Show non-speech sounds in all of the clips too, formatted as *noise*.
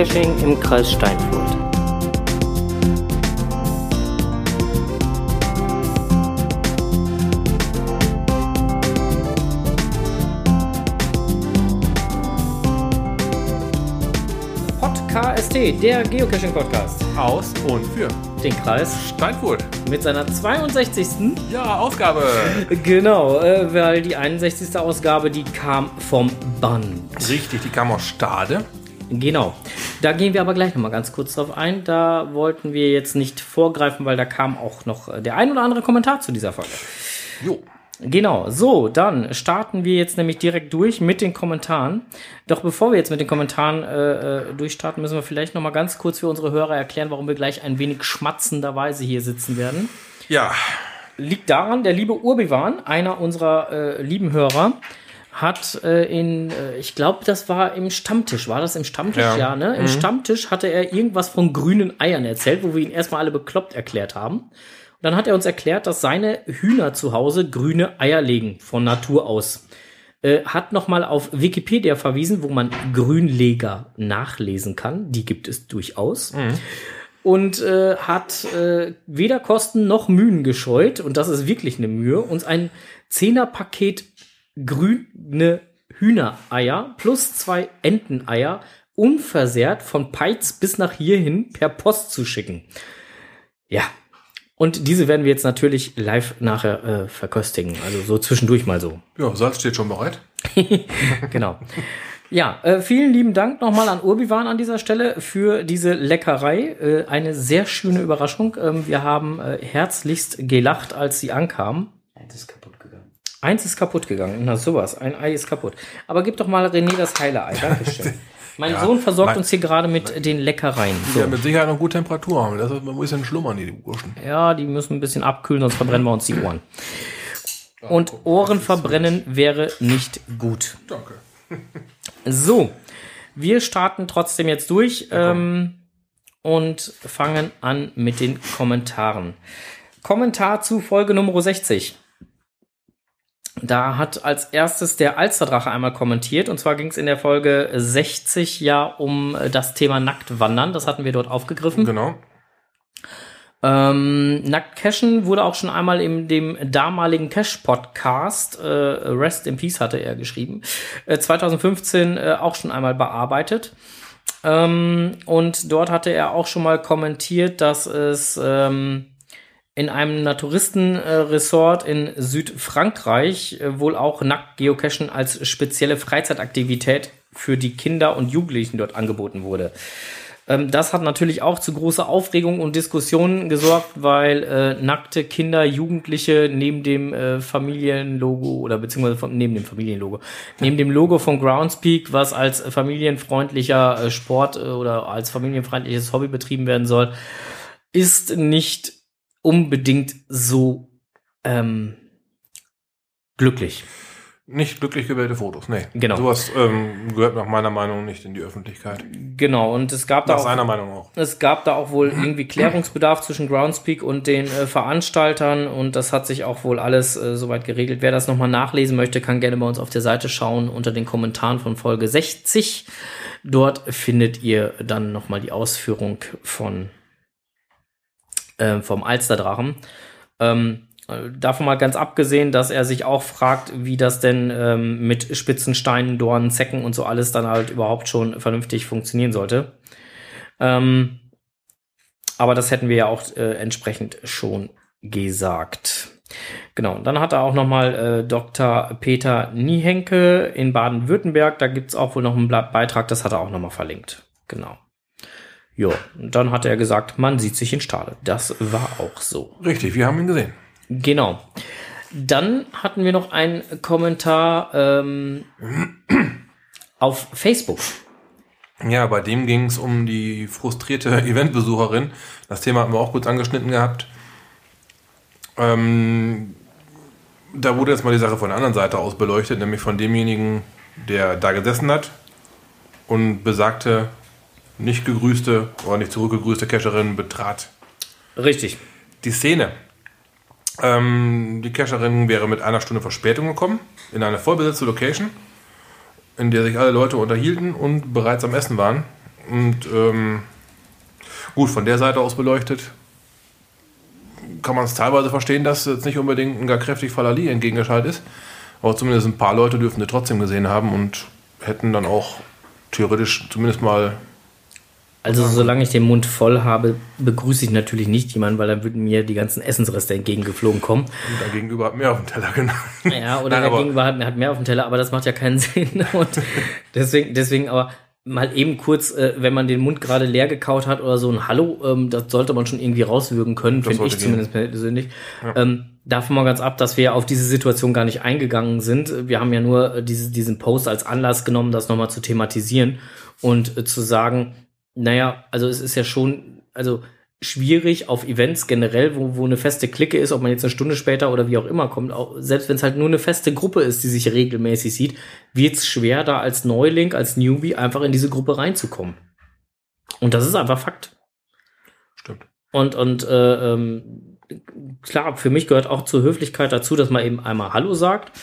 Geocaching im Kreis Steinfurt. KST, der Geocaching-Podcast. Aus und für den Kreis Steinfurt. Mit seiner 62. Ja, Ausgabe. Genau, äh, weil die 61. Ausgabe, die kam vom Band. Richtig, die kam aus Stade. Genau. Da gehen wir aber gleich nochmal ganz kurz drauf ein. Da wollten wir jetzt nicht vorgreifen, weil da kam auch noch äh, der ein oder andere Kommentar zu dieser Folge. Jo. Genau, so, dann starten wir jetzt nämlich direkt durch mit den Kommentaren. Doch bevor wir jetzt mit den Kommentaren äh, äh durchstarten, müssen wir vielleicht noch mal ganz kurz für unsere Hörer erklären, warum wir gleich ein wenig schmatzenderweise hier sitzen werden. Ja. Liegt daran, der liebe Urbiwan, einer unserer äh, lieben Hörer, hat äh, in, äh, ich glaube, das war im Stammtisch, war das im Stammtisch? Ja, ja ne? Im mhm. Stammtisch hatte er irgendwas von grünen Eiern erzählt, wo wir ihn erstmal alle bekloppt erklärt haben. Dann hat er uns erklärt, dass seine Hühner zu Hause grüne Eier legen, von Natur aus. Äh, hat nochmal auf Wikipedia verwiesen, wo man Grünleger nachlesen kann. Die gibt es durchaus. Mhm. Und äh, hat äh, weder Kosten noch Mühen gescheut, und das ist wirklich eine Mühe, uns ein Zehnerpaket grüne Hühnereier plus zwei Enteneier unversehrt von Peitz bis nach hierhin per Post zu schicken. Ja, und diese werden wir jetzt natürlich live nachher äh, verköstigen. Also so zwischendurch mal so. Ja, Salz steht schon bereit. *laughs* genau. Ja, äh, vielen lieben Dank nochmal an Urbiwan an dieser Stelle für diese Leckerei. Äh, eine sehr schöne Überraschung. Ähm, wir haben äh, herzlichst gelacht, als sie ankam. Eins ist kaputt gegangen. Eins ist kaputt gegangen. Na sowas, ein Ei ist kaputt. Aber gib doch mal René das heile Ei. Dankeschön. *laughs* Mein ja, Sohn versorgt mein, uns hier gerade mit mein, den Leckereien. So. Ja, mit Sicherheit noch gute Temperatur haben. Das ist ein bisschen schlummern, die Burschen. Ja, die müssen ein bisschen abkühlen, sonst verbrennen wir uns die Ohren. Und Ohren verbrennen wäre nicht gut. Danke. *laughs* So, wir starten trotzdem jetzt durch ähm, und fangen an mit den Kommentaren. Kommentar zu Folge Nummer 60. Da hat als erstes der Alsterdrache einmal kommentiert. Und zwar ging es in der Folge 60 ja um das Thema Nacktwandern. Das hatten wir dort aufgegriffen. Genau. Ähm, Nackt Cashen wurde auch schon einmal in dem damaligen Cash-Podcast, äh, Rest in Peace hatte er geschrieben, äh, 2015 äh, auch schon einmal bearbeitet. Ähm, und dort hatte er auch schon mal kommentiert, dass es ähm, in einem Naturistenresort in Südfrankreich äh, wohl auch Nackt-Geocachen als spezielle Freizeitaktivität für die Kinder und Jugendlichen dort angeboten wurde. Ähm, das hat natürlich auch zu großer Aufregung und Diskussionen gesorgt, weil äh, nackte Kinder, Jugendliche neben dem äh, Familienlogo oder beziehungsweise von, neben dem Familienlogo, neben dem Logo von Groundspeak, was als familienfreundlicher äh, Sport äh, oder als familienfreundliches Hobby betrieben werden soll, ist nicht unbedingt so ähm, glücklich. Nicht glücklich gewählte Fotos, nee. Genau. Sowas ähm, gehört nach meiner Meinung nicht in die Öffentlichkeit. Genau, und es gab nach da auch, seiner Meinung auch. Es gab da auch wohl *clears throat* irgendwie Klärungsbedarf zwischen Groundspeak und den äh, Veranstaltern und das hat sich auch wohl alles äh, soweit geregelt. Wer das nochmal nachlesen möchte, kann gerne bei uns auf der Seite schauen unter den Kommentaren von Folge 60. Dort findet ihr dann nochmal die Ausführung von äh, vom Alsterdrachen. Ähm, davon mal ganz abgesehen, dass er sich auch fragt, wie das denn ähm, mit spitzen Steinen, Dornen, Zecken und so alles dann halt überhaupt schon vernünftig funktionieren sollte. Ähm, aber das hätten wir ja auch äh, entsprechend schon gesagt. Genau, und dann hat er auch nochmal äh, Dr. Peter Niehenke in Baden-Württemberg. Da gibt es auch wohl noch einen Beitrag, das hat er auch nochmal verlinkt. Genau. Ja, dann hat er gesagt, man sieht sich in Stade. Das war auch so. Richtig, wir haben ihn gesehen. Genau. Dann hatten wir noch einen Kommentar ähm, *clears throat* auf Facebook. Ja, bei dem ging es um die frustrierte *laughs* Eventbesucherin. Das Thema haben wir auch kurz angeschnitten gehabt. Ähm, da wurde jetzt mal die Sache von der anderen Seite aus beleuchtet, nämlich von demjenigen, der da gesessen hat und besagte, nicht gegrüßte oder nicht zurückgegrüßte Cacherin betrat. Richtig. Die Szene. Ähm, die Cacherin wäre mit einer Stunde Verspätung gekommen in eine vollbesetzte Location, in der sich alle Leute unterhielten und bereits am Essen waren. Und ähm, gut, von der Seite aus beleuchtet kann man es teilweise verstehen, dass jetzt nicht unbedingt ein gar kräftig Falali entgegengeschaltet ist. Aber zumindest ein paar Leute dürfen sie trotzdem gesehen haben und hätten dann auch theoretisch zumindest mal Also solange ich den Mund voll habe, begrüße ich natürlich nicht jemanden, weil dann würden mir die ganzen Essensreste entgegengeflogen kommen. Und der Gegenüber hat mehr auf dem Teller genau. Ja, oder Nein, der Gegenüber hat, hat mehr auf dem Teller, aber das macht ja keinen *laughs* Sinn. Und deswegen, deswegen aber mal eben kurz, äh, wenn man den Mund gerade leer gekaut hat oder so ein Hallo, ähm, das sollte man schon irgendwie rauswürgen können, finde ich gehen. zumindest persönlich. Ähm, davon mal ganz ab, dass wir auf diese Situation gar nicht eingegangen sind. Wir haben ja nur äh, diese, diesen Post als Anlass genommen, das nochmal zu thematisieren und äh, zu sagen, naja, also es ist ja schon, also schwierig auf Events generell, wo, wo eine feste Clique ist, ob man jetzt eine Stunde später oder wie auch immer kommt, auch, selbst wenn es halt nur eine feste Gruppe ist, die sich regelmäßig sieht, wird es schwer, da als Neuling, als Newbie einfach in diese Gruppe reinzukommen. Und das ist einfach Fakt. Stimmt. Und, und äh, ähm, klar, für mich gehört auch zur Höflichkeit dazu, dass man eben einmal Hallo sagt.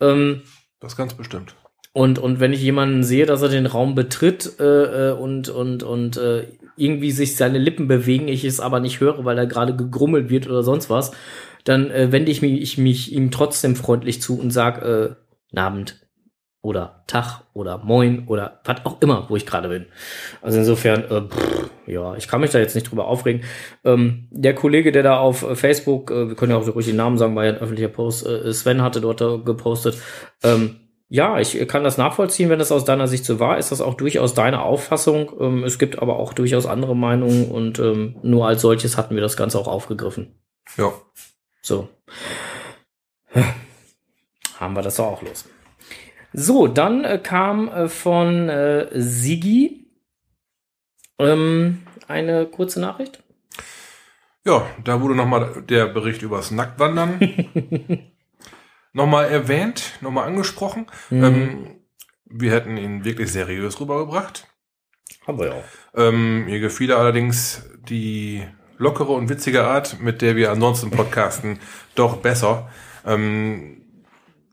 Ähm, Das ganz bestimmt. Und, und wenn ich jemanden sehe, dass er den Raum betritt äh, äh, und, und, und äh, irgendwie sich seine Lippen bewegen, ich es aber nicht höre, weil er gerade gegrummelt wird oder sonst was, dann äh, wende ich mich, ich mich ihm trotzdem freundlich zu und sag äh, "Guten Abend oder Tag oder Moin oder was auch immer, wo ich gerade bin. Also insofern, äh, pff, ja, ich kann mich da jetzt nicht drüber aufregen. Ähm, der Kollege, der da auf Facebook, äh, wir können ja auch ruhig den Namen sagen, war ja ein öffentlicher Post, äh, Sven hatte dort gepostet, ähm, ja, ich kann das nachvollziehen, wenn das aus deiner Sicht so war. Ist das auch durchaus deine Auffassung? Ähm, es gibt aber auch durchaus andere Meinungen und ähm, nur als solches hatten wir das Ganze auch aufgegriffen. Ja. So. Haben wir das doch auch los. So, dann äh, kam äh, von äh, Sigi ähm, eine kurze Nachricht. Ja, da wurde nochmal der Bericht übers Nacktwandern *laughs* nochmal erwähnt, nochmal angesprochen. Ähm, wir hätten ihn wirklich seriös rübergebracht. Haben wir ja auch. Ähm, mir gefiel allerdings die lockere und witzige Art, mit der wir ansonsten podcasten, *laughs* doch besser. Ähm,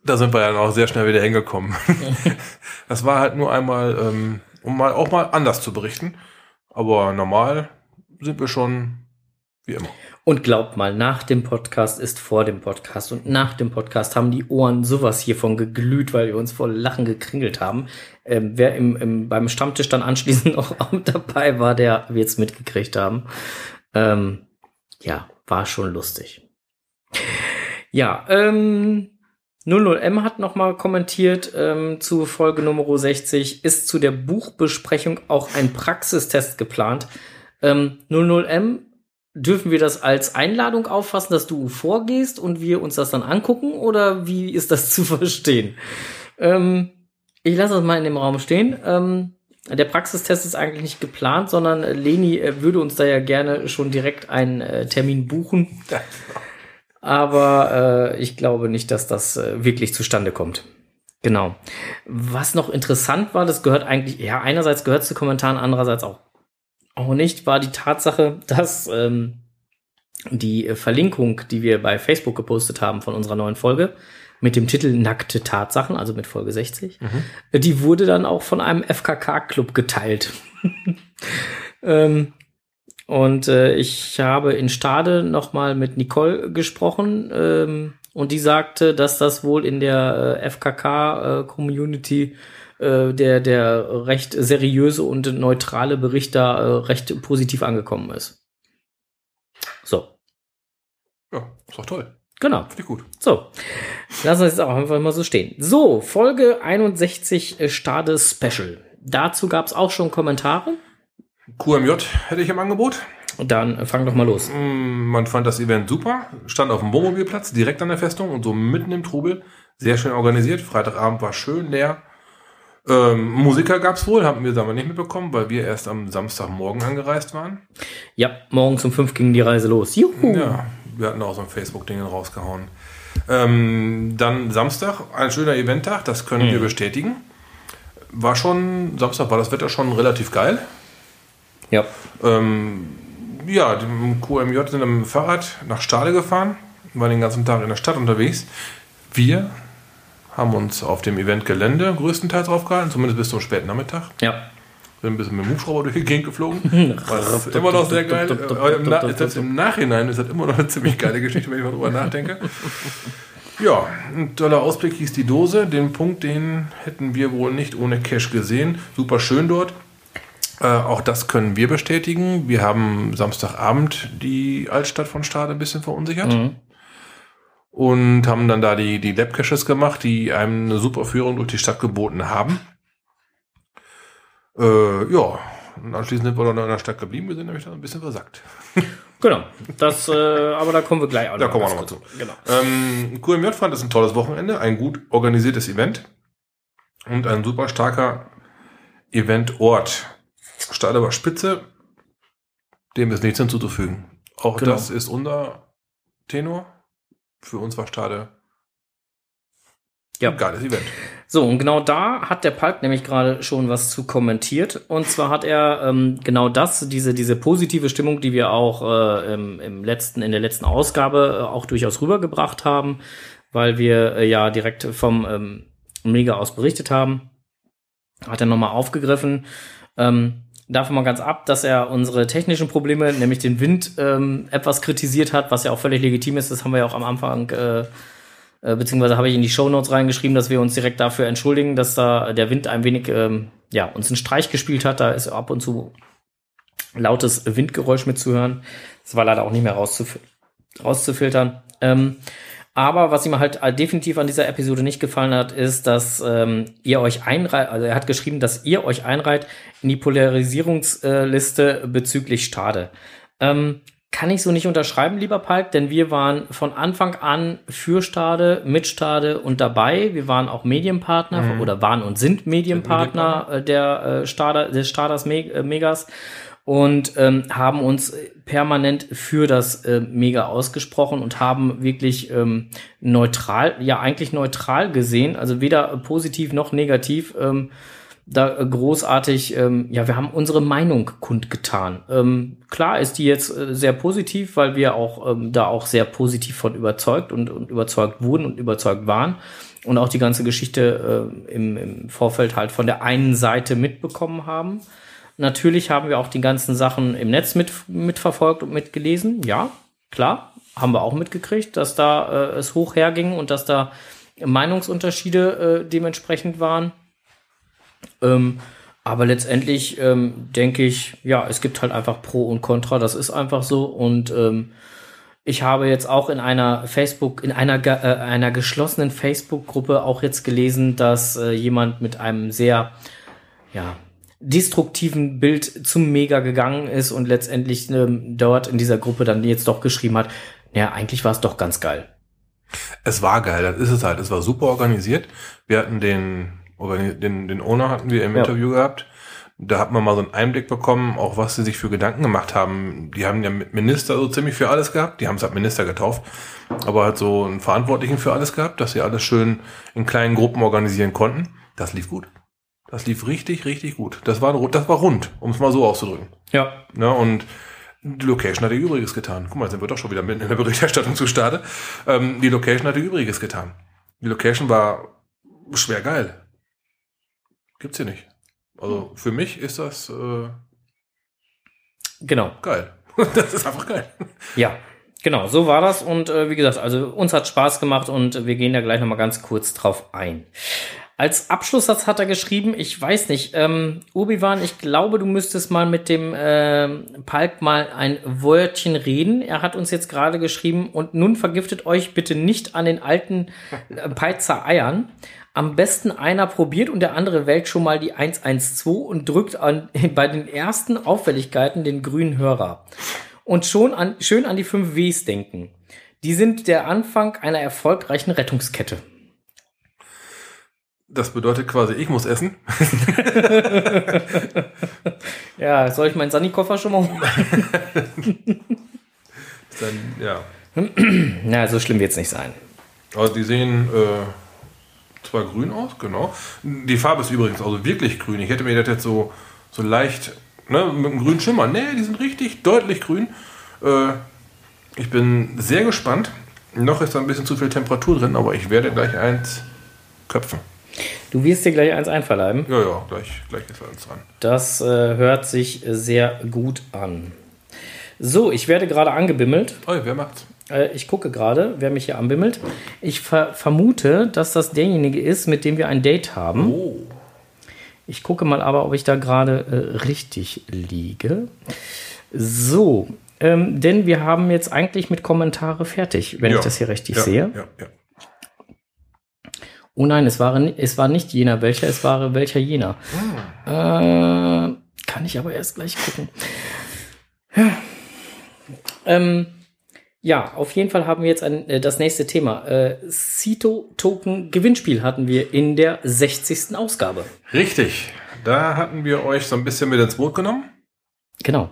da sind wir dann auch sehr schnell wieder hingekommen. *laughs* das war halt nur einmal, ähm, um mal auch mal anders zu berichten. Aber normal sind wir schon wie immer. Und glaubt mal, nach dem Podcast ist vor dem Podcast. Und nach dem Podcast haben die Ohren sowas hiervon geglüht, weil wir uns vor Lachen gekringelt haben. Ähm, wer im, im, beim Stammtisch dann anschließend *laughs* noch dabei war, der wird es mitgekriegt haben. Ähm, ja, war schon lustig. Ja, ähm, 00M hat nochmal kommentiert ähm, zu Folge Nummer 60. Ist zu der Buchbesprechung auch ein Praxistest geplant? Ähm, 00M Dürfen wir das als Einladung auffassen, dass du vorgehst und wir uns das dann angucken oder wie ist das *laughs* zu verstehen? Ähm, ich lasse das mal in dem Raum stehen. Ähm, der Praxistest ist eigentlich nicht geplant, sondern äh, Leni äh, würde uns da ja gerne schon direkt einen äh, Termin buchen. Aber äh, ich glaube nicht, dass das äh, wirklich zustande kommt. Genau. Was noch interessant war, das gehört eigentlich, ja, einerseits gehört zu Kommentaren, andererseits auch auch nicht, war die Tatsache, dass ähm, die äh, Verlinkung, die wir bei Facebook gepostet haben von unserer neuen Folge, mit dem Titel Nackte Tatsachen, also mit Folge 60, äh, die wurde dann auch von einem FKK-Club geteilt. *laughs* ähm, und äh, ich habe in Stade nochmal mit Nicole gesprochen ähm, und die sagte, dass das wohl in der äh, FKK-Community äh, der, der recht seriöse und neutrale Bericht da äh, recht positiv angekommen ist. So, Ja, ist doch toll. genau. Finde ich gut. So, lassen wir es auch einfach mal so stehen. So, Folge 61 äh, Stade Special. Dazu gab es auch schon Kommentare. QMJ hätte ich im Angebot. Und dann äh, fang doch mal los. Mm, Man fand das Event super. Stand auf dem Wohnmobilplatz, direkt an der Festung und so mitten im Trubel. Sehr schön organisiert. Freitagabend war schön leer. Ähm, Musiker gab's wohl, haben wir aber nicht mitbekommen, weil wir erst am Samstagmorgen angereist waren. Ja, morgens um fünf ging die Reise los. Juhu. Ja, wir hatten auch so ein Facebook-Ding rausgehauen. Ähm, dann Samstag, ein schöner Eventtag, das können wir bestätigen. War schon, Samstag war das Wetter schon relativ geil. Ja. Ähm, ja, die QMJ sind am Fahrrad nach Stade gefahren, waren den ganzen Tag in der Stadt unterwegs. Wir haben uns auf dem Eventgelände größtenteils aufgehalten, zumindest bis zum späten Nachmittag. Ja. Bin ein bisschen mit dem Hubschrauber durch die Gegend geflogen. *laughs* Das ist immer noch sehr geil. Selbst im Nachhinein ist das immer noch eine ziemlich geile Geschichte, wenn ich mal drüber nachdenke. Ja, ein toller Ausblick hieß die Dose. Den Punkt, den hätten wir wohl nicht ohne Cash gesehen. Super schön dort. Äh, auch das können wir bestätigen. Wir haben Samstagabend die Altstadt von Stade ein bisschen verunsichert. Mhm. Und haben dann da die, die Lab-Caches gemacht, die einem eine super Führung durch die Stadt geboten haben. Äh, ja, und anschließend sind wir dann in der Stadt geblieben. Wir sind nämlich dann ein bisschen versackt. *laughs* Genau, das, äh, aber da kommen wir gleich auch Da kommen wir nochmal zu. Genau. Ähm, QMJ fand es ein tolles Wochenende, ein gut organisiertes Event und ein super starker Eventort. War spitze, dem ist nichts hinzuzufügen. Auch genau. das ist unser Tenor. Für uns war Stade ja. Ein geiles Event. So, und genau da hat der Palk nämlich gerade schon was zu kommentiert. Und zwar hat er ähm, genau das, diese, diese positive Stimmung, die wir auch äh, im, im letzten, in der letzten Ausgabe äh, auch durchaus rübergebracht haben, weil wir äh, ja direkt vom ähm, Mega aus berichtet haben, hat er nochmal aufgegriffen. Ähm, davon mal ganz ab, dass er unsere technischen Probleme, nämlich den Wind, ähm, etwas kritisiert hat, was ja auch völlig legitim ist. Das haben wir ja auch am Anfang äh, äh, beziehungsweise habe ich in die Show Notes reingeschrieben, dass wir uns direkt dafür entschuldigen, dass da der Wind ein wenig, ähm, ja, uns einen Streich gespielt hat. Da ist ab und zu lautes Windgeräusch mitzuhören. Das war leider auch nicht mehr rauszuf rauszufiltern. Ähm, aber was ihm halt definitiv an dieser Episode nicht gefallen hat, ist, dass ähm, ihr euch einreiht, also er hat geschrieben, dass ihr euch einreiht in die Polarisierungsliste bezüglich Stade. Ähm, kann ich so nicht unterschreiben, lieber Palk, denn wir waren von Anfang an für Stade, mit Stade und dabei. Wir waren auch Medienpartner mhm. oder waren und sind Medienpartner äh, der äh, Stade, des Staders Me äh, Megas und ähm, haben uns permanent für das äh, Mega ausgesprochen und haben wirklich ähm, neutral, ja eigentlich neutral gesehen, also weder positiv noch negativ. Ähm, da großartig, ähm, ja, wir haben unsere Meinung kundgetan. Ähm, klar ist die jetzt äh, sehr positiv, weil wir auch ähm, da auch sehr positiv von überzeugt und, und überzeugt wurden und überzeugt waren und auch die ganze Geschichte äh, im, im Vorfeld halt von der einen Seite mitbekommen haben. Natürlich haben wir auch die ganzen Sachen im Netz mit, mitverfolgt und mitgelesen. Ja, klar, haben wir auch mitgekriegt, dass da äh, es hoch herging und dass da Meinungsunterschiede äh, dementsprechend waren. Ähm, aber letztendlich ähm, denke ich, ja, es gibt halt einfach Pro und Contra, das ist einfach so. Und ähm, ich habe jetzt auch in einer Facebook, in einer, äh, einer geschlossenen Facebook-Gruppe auch jetzt gelesen, dass äh, jemand mit einem sehr, ja, destruktiven Bild zum Mega gegangen ist und letztendlich ähm, dort in dieser Gruppe dann jetzt doch geschrieben hat, ja, eigentlich war es doch ganz geil. Es war geil, das ist es halt. Es war super organisiert. Wir hatten den den, den Owner hatten wir im ja. Interview gehabt. Da hat man mal so einen Einblick bekommen, auch was sie sich für Gedanken gemacht haben. Die haben ja mit Minister so ziemlich für alles gehabt. Die haben es halt Minister getauft. Aber halt so einen Verantwortlichen für alles gehabt, dass sie alles schön in kleinen Gruppen organisieren konnten. Das lief gut. Das lief richtig, richtig gut. Das war, das war rund, um es mal so auszudrücken. Ja. ja und die Location hat ihr Übriges getan. Guck mal, sind wir doch schon wieder mitten in der Berichterstattung zu Stade. Ähm, die Location hat ihr Übriges getan. Die Location war schwer geil. Gibt's hier nicht. Also für mich ist das äh, genau geil. *laughs* das ist einfach geil. Ja, genau, so war das. Und äh, wie gesagt, also uns hat Spaß gemacht und wir gehen da gleich nochmal ganz kurz drauf ein. Als Abschlusssatz hat er geschrieben, ich weiß nicht, ähm, Obi-Wan, ich glaube, du müsstest mal mit dem äh, Palk mal ein Wörtchen reden. Er hat uns jetzt gerade geschrieben und nun vergiftet euch bitte nicht an den alten äh, Peizer Eiern am besten einer probiert und der andere wählt schon mal die 112 und drückt an, *laughs* bei den ersten Auffälligkeiten den grünen Hörer. Und schon an, schön an die 5 Ws denken. Die sind der Anfang einer erfolgreichen Rettungskette. Das bedeutet quasi, ich muss essen. *laughs* ja, soll ich meinen Sani-Koffer schon mal holen? *laughs* Dann, ja. *clears throat* Na, so schlimm wird es nicht sein. Also die sehen äh, zwar grün aus, genau. Die Farbe ist übrigens also wirklich grün. Ich hätte mir das jetzt so, so leicht ne, mit einem grünen Schimmer. Nee, die sind richtig deutlich grün. Äh, ich bin sehr gespannt. Noch ist da ein bisschen zu viel Temperatur drin, aber ich werde gleich eins köpfen. Du wirst dir gleich eins einverleiben. Ja, ja, gleich, gleich ist uns dran. Das äh, hört sich sehr gut an. So, ich werde gerade angebimmelt. Oh, wer macht's? Äh, ich gucke gerade, wer mich hier anbimmelt. Ich ver vermute, dass das derjenige ist, mit dem wir ein Date haben. Oh. Ich gucke mal aber, ob ich da gerade äh, richtig liege. So, ähm, denn wir haben jetzt eigentlich mit Kommentare fertig, wenn Ja. ich das hier richtig ja, sehe. Ja, ja. Oh nein, es war, es war nicht jener welcher, es war welcher jener. Äh, kann ich aber erst gleich gucken. Ja. Ähm, ja, auf jeden Fall haben wir jetzt ein, äh, das nächste Thema. Äh, Cito Token Gewinnspiel hatten wir in der 60. Ausgabe. Richtig. Da hatten wir euch so ein bisschen mit ins Boot genommen. Genau.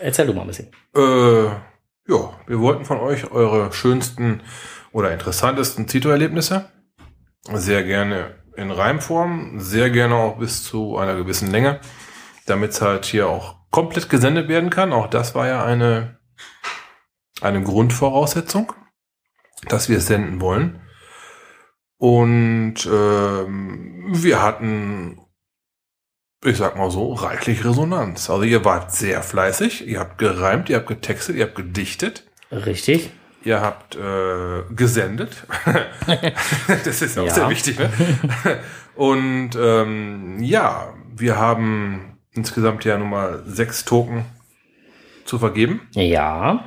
Erzähl du mal ein bisschen. Äh, ja, wir wollten von euch eure schönsten oder interessantesten Zito-Erlebnisse. Sehr gerne in Reimform, sehr gerne auch bis zu einer gewissen Länge, damit es halt hier auch komplett gesendet werden kann. Auch das war ja eine, eine Grundvoraussetzung, dass wir es senden wollen. Und ähm, wir hatten, ich sag mal so, reichlich Resonanz. Also ihr wart sehr fleißig, ihr habt gereimt, ihr habt getextet, ihr habt gedichtet. Richtig. Ihr habt äh, gesendet. *laughs* das ist auch Ja. sehr wichtig. Ne? Und ähm, ja, wir haben insgesamt ja nun mal sechs Token zu vergeben. Ja.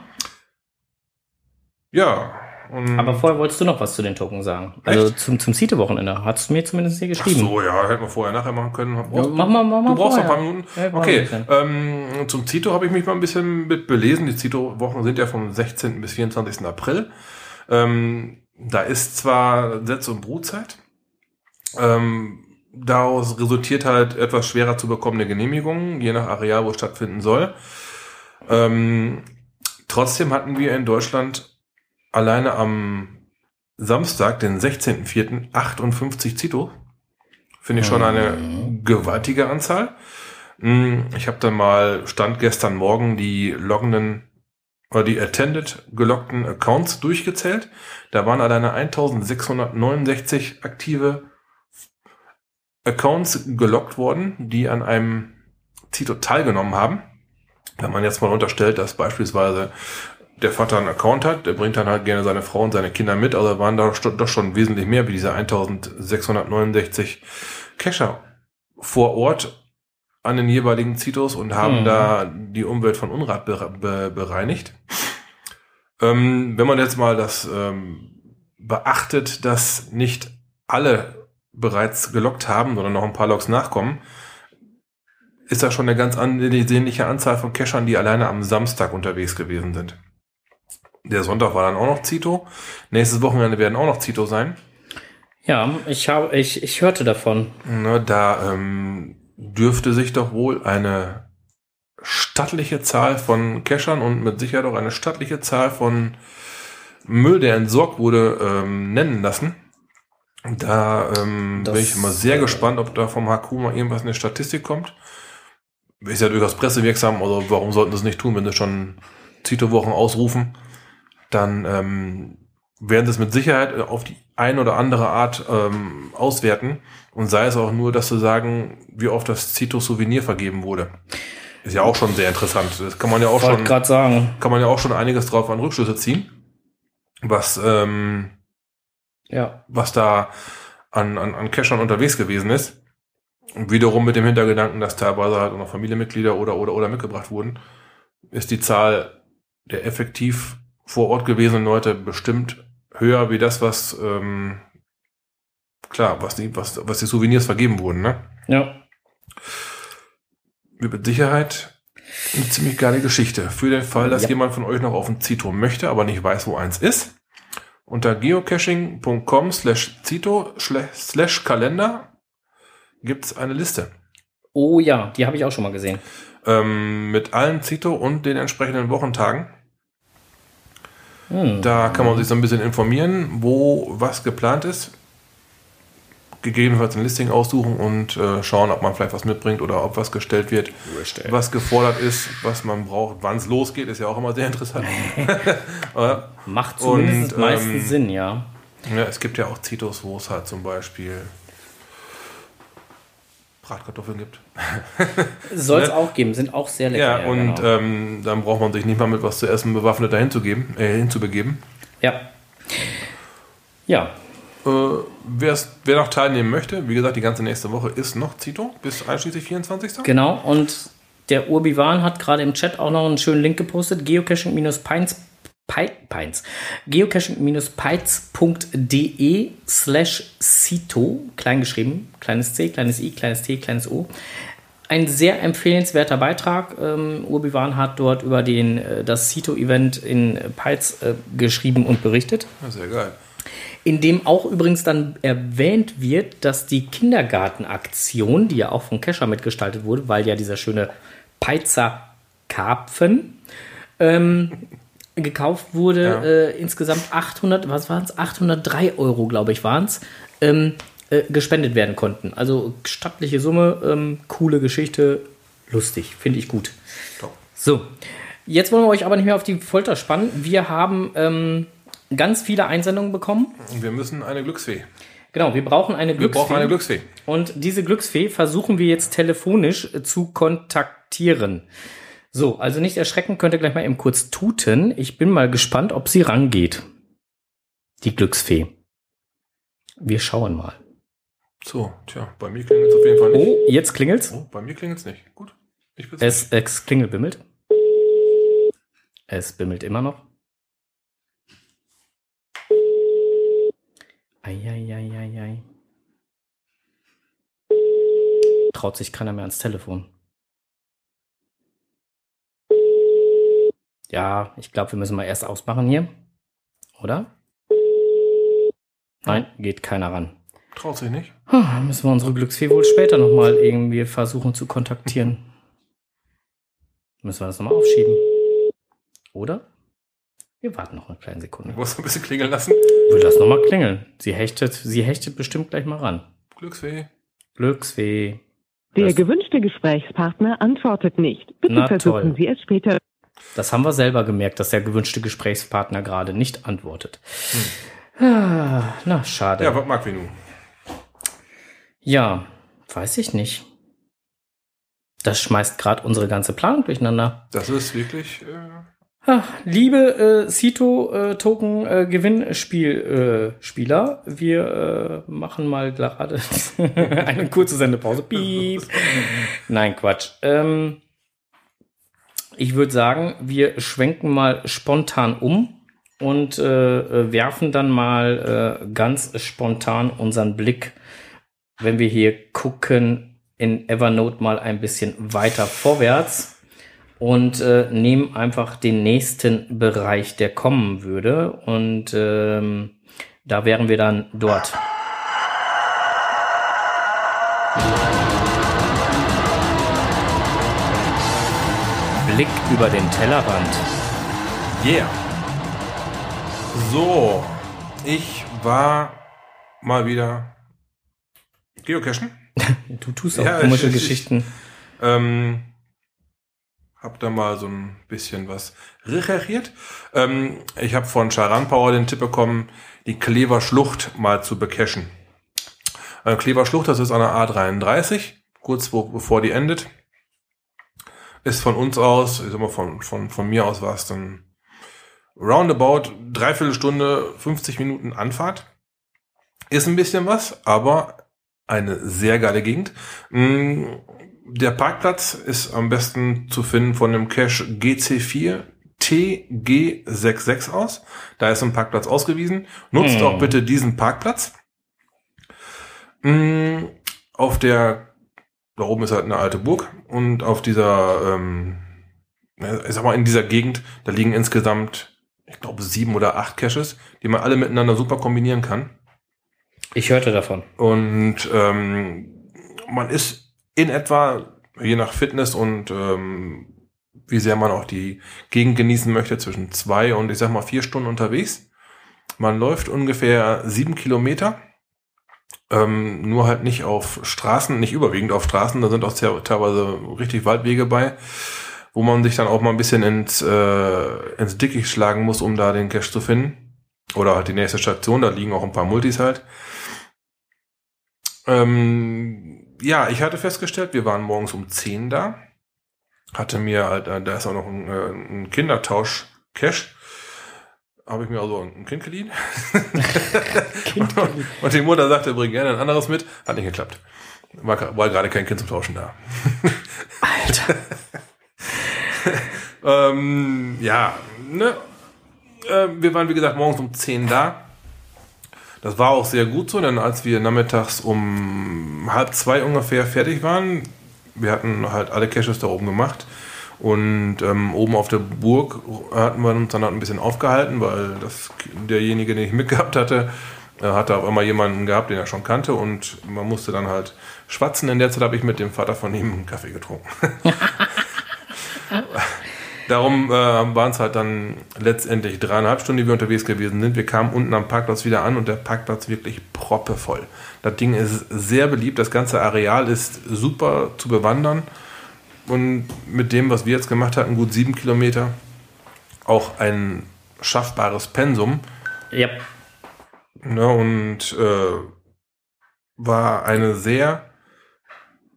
Ja. Und Aber vorher wolltest du noch was zu den Token sagen. Also Echt? zum, zum Cite-Wochenende. Hast du mir zumindest hier Ach geschrieben. so, ja, hätten wir vorher, nachher machen können. Ja, mach mal, mach mal du brauchst noch ein paar Minuten. Ja, okay, ähm, zum Zito habe ich mich mal ein bisschen mit belesen. Die Zito-Wochen sind ja vom 16. bis 24. April. Ähm, da ist zwar Setz- und Brutzeit. Ähm, daraus resultiert halt etwas schwerer zu bekommende Genehmigungen, je nach Areal, wo es stattfinden soll. Ähm, trotzdem hatten wir in Deutschland alleine am Samstag, den 16.04., 58 Zito. Finde ich schon eine gewaltige Anzahl. Hm, Ich habe dann mal, stand gestern Morgen, die loggenden oder die attended geloggten Accounts durchgezählt. Da waren alleine 1669 aktive Accounts geloggt worden, die an einem Zito teilgenommen haben. Wenn man jetzt mal unterstellt, dass beispielsweise der Vater einen Account hat, der bringt dann halt gerne seine Frau und seine Kinder mit, also waren da doch schon wesentlich mehr wie diese 1669 Cacher vor Ort an den jeweiligen Zitos und haben Mhm. da die Umwelt von Unrat be be bereinigt. Ähm, wenn man jetzt mal das ähm, beachtet, dass nicht alle bereits gelockt haben, sondern noch ein paar Logs nachkommen, ist da schon eine ganz ansehnliche Anzahl von Cachern, die alleine am Samstag unterwegs gewesen sind. Der Sonntag war dann auch noch Zito. Nächstes Wochenende werden auch noch Zito sein. Ja, ich habe, ich, ich hörte davon. Ne, da ähm, dürfte sich doch wohl eine stattliche Zahl von Cachern und mit Sicherheit auch eine stattliche Zahl von Müll, der entsorgt wurde, ähm, nennen lassen. Da ähm, Das, bin ich immer sehr äh, gespannt, ob da vom HQ mal irgendwas in die Statistik kommt. Ist ja durchaus pressewirksam, also warum sollten sie es nicht tun, wenn sie schon Zito-Wochen ausrufen? Dann ähm, werden sie es mit Sicherheit äh, auf die ein oder andere Art ähm, auswerten. Und sei es auch nur, dass sie sagen, wie oft das Zito-Souvenir vergeben wurde. Ist ja auch schon sehr interessant. Das kann man ja auch Wollte schon gerade sagen. kann man ja auch schon einiges drauf an Rückschlüsse ziehen, was, ähm, Ja. was da an, an, an Cachern unterwegs gewesen ist. Und wiederum mit dem Hintergedanken, dass teilweise halt auch noch Familienmitglieder oder, oder, oder mitgebracht wurden, ist die Zahl der effektiv vor Ort gewesenen Leute bestimmt höher wie das, was, ähm, klar, was die, was, was die Souvenirs vergeben wurden, ne? Ja. mit Sicherheit eine ziemlich geile Geschichte. Für den Fall, dass Ja. jemand von euch noch auf ein Zito möchte, aber nicht weiß, wo eins ist. Unter geocaching.com slash Zito slash Kalender gibt's eine Liste. Oh ja, die habe ich auch schon mal gesehen. Ähm, mit allen Zito und den entsprechenden Wochentagen. Hm. Da kann man sich so ein bisschen informieren, wo was geplant ist. Gegebenenfalls ein Listing aussuchen und äh, schauen, ob man vielleicht was mitbringt oder ob was gestellt wird, was gefordert ist, was man braucht, wann es losgeht, ist ja auch immer sehr interessant. *laughs* Macht zumindest Und, meistens ähm, Sinn, ja. ja, es gibt ja auch Zitos, wo es halt zum Beispiel Bratkartoffeln gibt. *laughs* Soll es auch geben, sind auch sehr lecker. Ja, und genau. ähm, dann braucht man sich nicht mal mit was zu essen bewaffnet dahin zu geben, äh, hinzubegeben. ja. Ja, Äh, wer noch teilnehmen möchte, wie gesagt, die ganze nächste Woche ist noch Zito, bis einschließlich 24. genau. Und der Urbiwan hat gerade im Chat auch noch einen schönen Link gepostet. Geocaching-Pines Pines. Geocaching-pines.de slash Cito, klein geschrieben, kleines C, kleines I, kleines T, kleines O. Ein sehr empfehlenswerter Beitrag. Ähm, Urbiwan hat dort über den, äh, das Cito-Event in Peitz äh, geschrieben und berichtet. Ja, sehr geil. in dem auch übrigens dann erwähnt wird, dass die Kindergartenaktion, die ja auch von Kescher mitgestaltet wurde, weil ja dieser schöne Peizer Karpfen ähm, gekauft wurde, Ja. äh, insgesamt 800, was waren es? 803 Euro, glaube ich, waren es, ähm, äh, gespendet werden konnten. Also stattliche Summe, ähm, coole Geschichte, lustig, finde ich gut. Top. So, jetzt wollen wir euch aber nicht mehr auf die Folter spannen. Wir haben ähm, ganz viele Einsendungen bekommen. Und wir müssen eine Glücksfee. Genau, wir brauchen eine Wir Glücksfee. brauchen eine Glücksfee. Und diese Glücksfee versuchen wir jetzt telefonisch zu kontaktieren. So, also nicht erschrecken, könnt ihr gleich mal eben kurz tuten. Ich bin mal gespannt, ob sie rangeht. Die Glücksfee. Wir schauen mal. So, tja, bei mir klingelt es auf jeden Fall nicht. Oh, jetzt klingelt's. Oh, bei mir klingelt es nicht. Gut. Ich bin's Es, es klingelt, bimmelt. Es bimmelt immer noch. Eieieiei. Traut sich keiner mehr ans Telefon. Ja, ich glaube, wir müssen mal erst ausmachen hier. Oder? Nein, geht keiner ran. Traut sich nicht. Hm, Dann müssen wir unsere Glücksfee wohl später nochmal irgendwie versuchen zu kontaktieren. *laughs* Müssen wir das nochmal aufschieben. Oder? Wir warten noch eine kleine Sekunde. Du musst ein bisschen klingeln lassen. Will das nochmal klingeln? Sie hechtet, sie hechtet bestimmt gleich mal ran. Glücksfee. Glücksfee. Der Das- gewünschte Gesprächspartner antwortet nicht. Bitte Na, versuchen toll. Sie es später. Das haben wir selber gemerkt, dass der gewünschte Gesprächspartner gerade nicht antwortet. Ah, Na, schade. Ja, was mag wir nun? ja, weiß ich nicht. Das schmeißt gerade unsere ganze Planung durcheinander. Das ist wirklich. Äh, Ah, liebe äh, Cito-Token-Gewinnspiel-Spieler, äh, Spieler, wir äh, machen mal gerade *laughs* eine kurze Sendepause. Piep. *laughs* Nein, Quatsch. Ähm, ich würde sagen, wir schwenken mal spontan um und äh, werfen dann mal äh, ganz spontan unseren Blick, wenn wir hier gucken, in Evernote mal ein bisschen weiter vorwärts und äh, nehmen einfach den nächsten Bereich, der kommen würde. Und ähm, da wären wir dann dort. Blick über den Tellerrand. yeah. So. Ich war mal wieder geocachen. *laughs* Du tust auch Ja, komische ich- ich- Geschichten. Ähm, hab da mal so ein bisschen was recherchiert. Ähm, ich habe von Charan Power den Tipp bekommen, die Klever Schlucht mal zu becachen. Äh, Klever Schlucht, das ist an der A33, kurz wo, bevor die endet. Ist von uns aus, ich sag mal, von, von, von mir aus war es dann roundabout dreiviertel Stunde, 50 Minuten Anfahrt. Ist ein bisschen was, aber eine sehr geile Gegend. Mm, Der Parkplatz ist am besten zu finden von dem Cache GC4 TG66 aus. Da ist ein Parkplatz ausgewiesen. Nutzt Hm. auch bitte diesen Parkplatz. Mm, Auf der, da oben ist halt eine alte Burg und auf dieser, ähm, ich sag mal, in dieser Gegend, da liegen insgesamt, ich glaube, sieben oder acht Caches, die man alle miteinander super kombinieren kann. Ich hörte davon. Und ähm, man ist in etwa, je nach Fitness und ähm, wie sehr man auch die Gegend genießen möchte, zwischen zwei und ich sag mal vier Stunden unterwegs. Man läuft ungefähr sieben Kilometer. Ähm, nur halt nicht auf Straßen, nicht überwiegend auf Straßen, da sind auch teilweise richtig Waldwege bei, wo man sich dann auch mal ein bisschen ins, äh, ins Dickicht schlagen muss, um da den Cache zu finden. Oder halt die nächste Station, da liegen auch ein paar Multis halt. Ähm, ja, ich hatte festgestellt, wir waren morgens um 10 da. Hatte mir halt, äh, da ist auch noch ein, äh, ein Kindertausch-Cash. Habe ich mir also ein Kind geliehen. *laughs* Kind Und die Mutter sagte, bring gerne ein anderes mit. Hat nicht geklappt. War, war gerade kein Kind zum Tauschen da. Alter. *laughs* Ähm, ja, ne? Äh, wir waren, wie gesagt, morgens um 10 da. Das war auch sehr gut so, denn als wir nachmittags um halb zwei ungefähr fertig waren, wir hatten halt alle Caches da oben gemacht und ähm, oben auf der Burg hatten wir uns dann halt ein bisschen aufgehalten, weil das, derjenige, den ich mitgehabt hatte, äh, hatte auf einmal jemanden gehabt, den er schon kannte und man musste dann halt schwatzen. In der Zeit habe ich mit dem Vater von ihm einen Kaffee getrunken. *laughs* Darum äh, waren es halt dann letztendlich dreieinhalb Stunden, die wir unterwegs gewesen sind. Wir kamen unten am Parkplatz wieder an und der Parkplatz wirklich proppevoll. Das Ding ist sehr beliebt, das ganze Areal ist super zu bewandern. Und mit dem, was wir jetzt gemacht hatten, gut sieben Kilometer, auch ein schaffbares Pensum. Ja. Ne, und äh, war eine sehr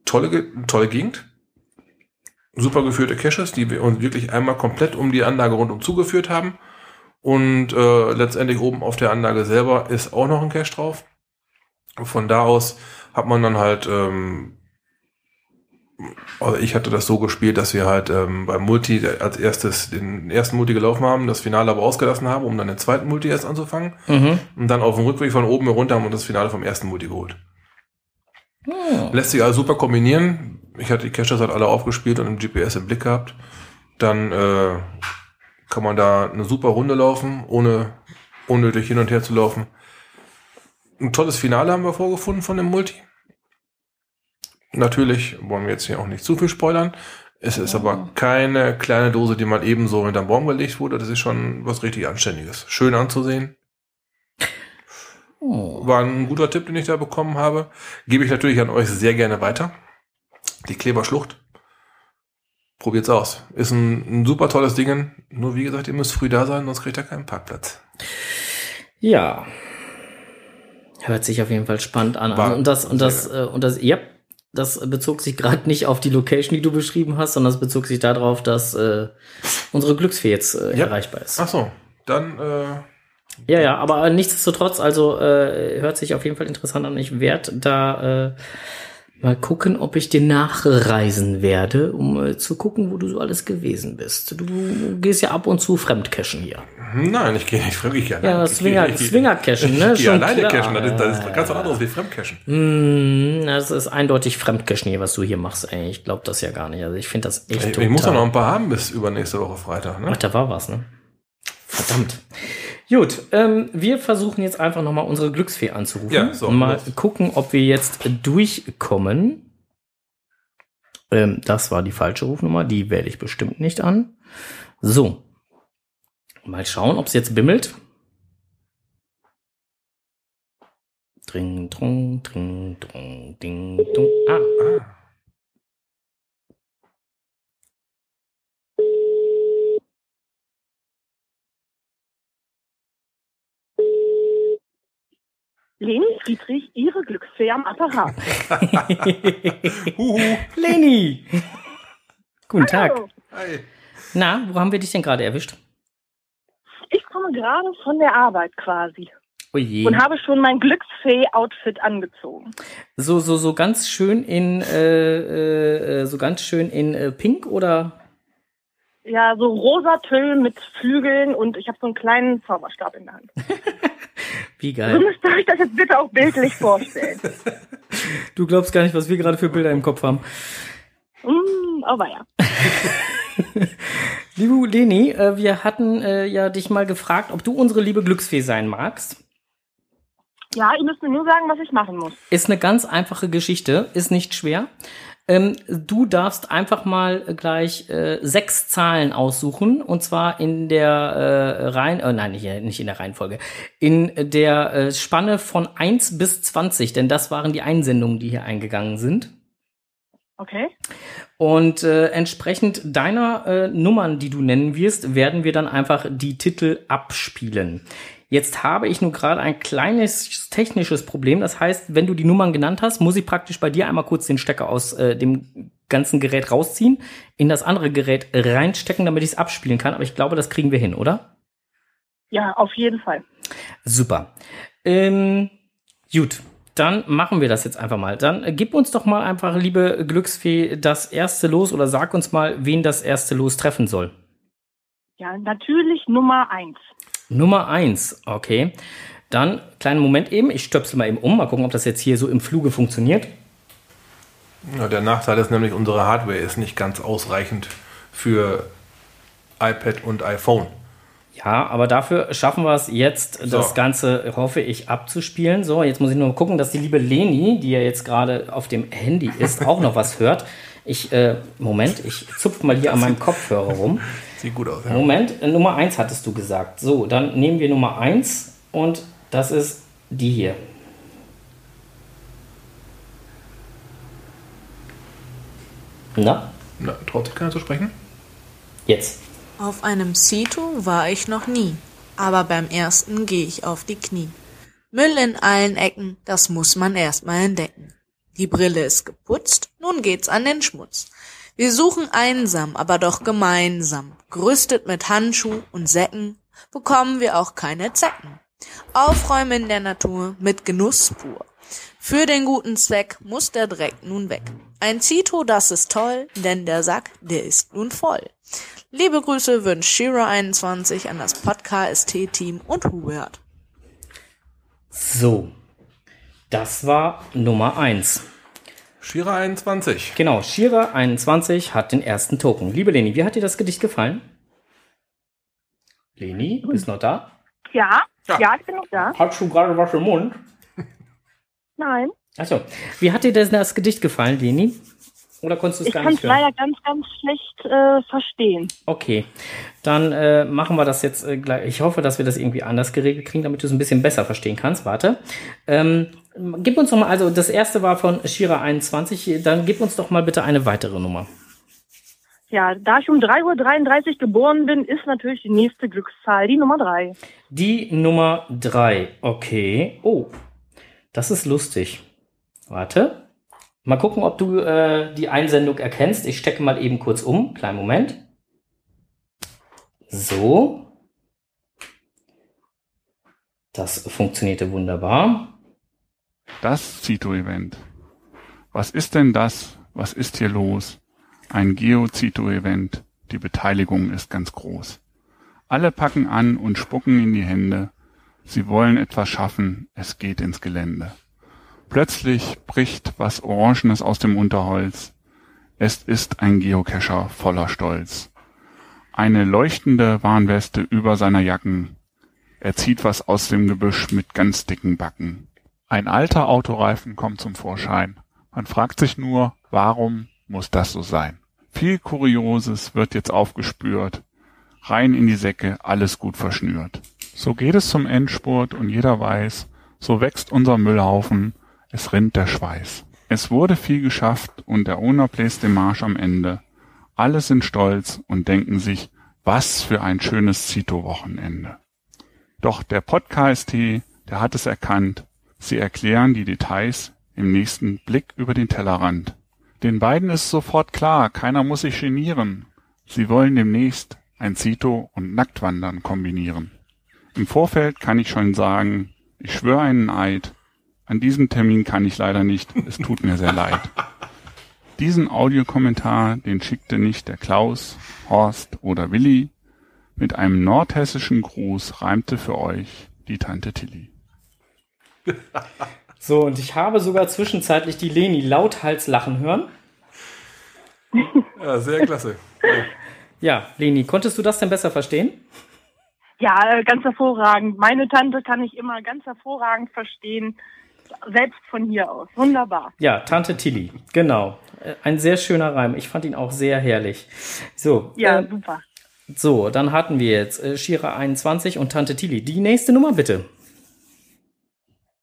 tolle, tolle Gegend. Super geführte Caches, die wir uns wirklich einmal komplett um die Anlage rundum zugeführt haben. Und äh, letztendlich oben auf der Anlage selber ist auch noch ein Cache drauf. Von da aus hat man dann halt, ähm, also ich hatte das so gespielt, dass wir halt ähm, beim Multi als erstes den ersten Multi gelaufen haben, das Finale aber ausgelassen haben, um dann den zweiten Multi erst anzufangen. Mhm. Und dann auf dem Rückweg von oben herunter haben wir das Finale vom ersten Multi geholt. Hm. Lässt sich also super kombinieren. Ich hatte die Caches halt alle aufgespielt und im GPS im Blick gehabt. Dann äh, kann man da eine super Runde laufen, ohne unnötig hin und her zu laufen. Ein tolles Finale haben wir vorgefunden von dem Multi. Natürlich wollen wir jetzt hier auch nicht zu viel spoilern. Es ist aber keine kleine Dose, die mal eben so hinterm Baum gelegt wurde. Das ist schon was richtig Anständiges. Schön anzusehen. Oh. War ein guter Tipp, den ich da bekommen habe. Gebe ich natürlich an euch sehr gerne weiter. Die Kleberschlucht. Probiert's aus. Ist ein, ein super tolles Ding. Nur wie gesagt, ihr müsst früh da sein, sonst kriegt ihr keinen Parkplatz. Ja. Hört sich auf jeden Fall spannend an. War und das, und das, äh, und das, ja, das bezog sich gerade nicht auf die Location, die du beschrieben hast, sondern es bezog sich darauf, dass äh, unsere Glücksfee jetzt äh, Ja. erreichbar ist. Ach so, dann äh, Ja, ja, aber nichtsdestotrotz, also äh, hört sich auf jeden Fall interessant an. Ich werde da äh, mal gucken, ob ich dir nachreisen werde, um äh, zu gucken, wo du so alles gewesen bist. Du gehst ja ab und zu fremdcachen hier. nein, ich gehe nicht fremd. Ich gehe Ja. Swinger, Ich ne? Ich gehe alleine klar. cashen. Das ist, das ist ganz was anderes wie Fremdcashen. Mm, Das ist eindeutig Fremdcachen hier, was du hier machst. Ey. Ich glaube das ja gar nicht. Also ich finde das echt Ich, total. ich muss doch noch ein paar haben bis übernächste Woche Freitag. Ne? Ach, da war was, ne? Verdammt. Gut, ähm, wir versuchen jetzt einfach nochmal unsere Glücksfee anzurufen. Ja, so, Und mal los. gucken, ob wir jetzt durchkommen. Ähm, das war die falsche Rufnummer, die wähle ich bestimmt nicht an. So. Mal schauen, ob es jetzt bimmelt. Dring, drung, dring, drung, ding, dung. Ah, Ah. Leni Friedrich, Ihre Glücksfee am Apparat. *laughs* Huhu. Leni! Guten Tag. Hallo. Hi. Na, wo haben wir dich denn gerade erwischt? Ich komme gerade von der Arbeit quasi Oh je. und habe schon mein Glücksfee-Outfit angezogen. So, so, so ganz schön in, äh, äh, so ganz schön in äh, Pink oder? Ja, so rosa Tüll mit Flügeln und ich habe so einen kleinen Zauberstab in der Hand. *laughs* Wie So geil. müsst ihr euch das jetzt bitte auch bildlich vorstellen. *laughs* Du glaubst gar nicht, was wir gerade für Bilder im Kopf haben. Mm, aber ja. *laughs* Liebe Leni, äh, wir hatten äh, ja dich mal gefragt, ob du unsere liebe Glücksfee sein magst. Ja, ihr müsst mir nur sagen, was ich machen muss. Ist eine ganz einfache Geschichte, ist nicht schwer. Ähm, du darfst einfach mal gleich äh, sechs Zahlen aussuchen und zwar in der äh, Reihen, äh, nein, nicht, nicht in der Reihenfolge, in der äh, Spanne von 1 bis 20, denn das waren die Einsendungen, die hier eingegangen sind. Okay. Und äh, entsprechend deiner äh, Nummern, die du nennen wirst, werden wir dann einfach die Titel abspielen. Jetzt habe ich nur gerade ein kleines technisches Problem. Das heißt, wenn du die Nummern genannt hast, muss ich praktisch bei dir einmal kurz den Stecker aus äh, dem ganzen Gerät rausziehen, in das andere Gerät reinstecken, damit ich es abspielen kann. Aber ich glaube, das kriegen wir hin, oder? Ja, auf jeden Fall. Super. Ähm, gut, dann machen wir das jetzt einfach mal. Dann äh, gib uns doch mal einfach, liebe Glücksfee, das erste Los oder sag uns mal, wen das erste Los treffen soll. Ja, natürlich Nummer eins. Nummer eins, okay. Dann, kleinen Moment eben, ich stöpsel mal eben um, mal gucken, ob das jetzt hier so im Fluge funktioniert. Ja, der Nachteil ist nämlich, unsere Hardware ist nicht ganz ausreichend für iPad und iPhone. Ja, aber dafür schaffen wir es jetzt, So. das Ganze, hoffe ich, abzuspielen. So, jetzt muss ich nur gucken, dass die liebe Leni, die ja jetzt gerade auf dem Handy ist, auch noch was hört. Ich, äh, Moment, ich zupfe mal hier an meinem Kopfhörer rum. Sieht gut aus. Ja. Moment, äh, Nummer 1 hattest du gesagt. So, dann nehmen wir Nummer 1 und das ist die hier. Na, Na, traut sich keiner zu sprechen? jetzt. Auf einem Zito war ich noch nie, aber beim ersten gehe ich auf die Knie. Müll in allen Ecken, das muss man erstmal entdecken. Die Brille ist geputzt, nun geht's an den Schmutz. Wir suchen einsam, aber doch gemeinsam. Gerüstet mit Handschuh und Säcken bekommen wir auch keine Zecken. Aufräumen in der Natur mit Genuss pur. Für den guten Zweck muss der Dreck nun weg. Ein Zito, das ist toll, denn der Sack, der ist nun voll. Liebe Grüße wünscht Shira21 an das Podcast-Team und Hubert. So, das war Nummer 1. Shira 21. Genau, Shira 21 hat den ersten Token. Liebe Leni, wie hat dir das Gedicht gefallen? Leni, bist noch da? Ja, Ja. ja, ich bin noch da. Hast du gerade was im Mund? Nein, Achso, wie hat dir das, das Gedicht gefallen, Leni? Oder konntest du es ich gar kann nicht es hören? leider ganz, ganz schlecht äh, verstehen. Okay, dann äh, machen wir das jetzt äh, gleich. Ich hoffe, dass wir das irgendwie anders geregelt kriegen, damit du es ein bisschen besser verstehen kannst. Warte. Ähm, gib uns doch mal, also das erste war von Shira 21, dann gib uns doch mal bitte eine weitere Nummer. Ja, da ich um 3.33 Uhr geboren bin, ist natürlich die nächste Glückszahl die Nummer drei. Die Nummer 3. Okay. Oh, das ist lustig. Warte. Mal gucken, ob du äh, die Einsendung erkennst. Ich stecke mal eben kurz um. Kleinen Moment. So. Das funktionierte wunderbar. Das Zito-Event. Was ist denn das? Was ist hier los? Ein Geo-Zito-Event. Die Beteiligung ist ganz groß. Alle packen an und spucken in die Hände. Sie wollen etwas schaffen. Es geht ins Gelände. Plötzlich bricht was Orangenes aus dem Unterholz. Es ist ein Geocacher voller Stolz. Eine leuchtende Warnweste über seiner Jacken. Er zieht was aus dem Gebüsch mit ganz dicken Backen. Ein alter Autoreifen kommt zum Vorschein. Man fragt sich nur, warum muss das so sein? Viel Kurioses wird jetzt aufgespürt. Rein in die Säcke, alles gut verschnürt. So geht es zum Endspurt und jeder weiß, so wächst unser Müllhaufen, es rinnt der Schweiß. Es wurde viel geschafft und der Owner bläst den Marsch am Ende. Alle sind stolz und denken sich, was für ein schönes Zito-Wochenende. Doch der Podcast, der hat es erkannt. Sie erklären die Details im nächsten Blick über den Tellerrand. Den beiden ist sofort klar, keiner muss sich genieren. Sie wollen demnächst ein Zito und Nacktwandern kombinieren. Im Vorfeld kann ich schon sagen, ich schwöre einen Eid. An diesem Termin kann ich leider nicht, es tut mir sehr leid. Diesen Audiokommentar, den schickte nicht der Klaus, Horst oder Willi. Mit einem nordhessischen Gruß reimte für euch die Tante Tilly. *laughs* So, und ich habe sogar zwischenzeitlich die Leni lauthals lachen hören. Ja, sehr klasse. Ja. *laughs* Ja, Leni, konntest du das denn besser verstehen? Ja, ganz hervorragend. Meine Tante kann ich immer ganz hervorragend verstehen. Selbst von hier aus. Wunderbar. Ja, Tante Tilly, genau. Äh, Ein sehr schöner Reim. Ich fand ihn auch sehr herrlich. So, Ja, äh, super. so, dann hatten wir jetzt äh, Shira 21 und Tante Tilly. Die nächste Nummer bitte.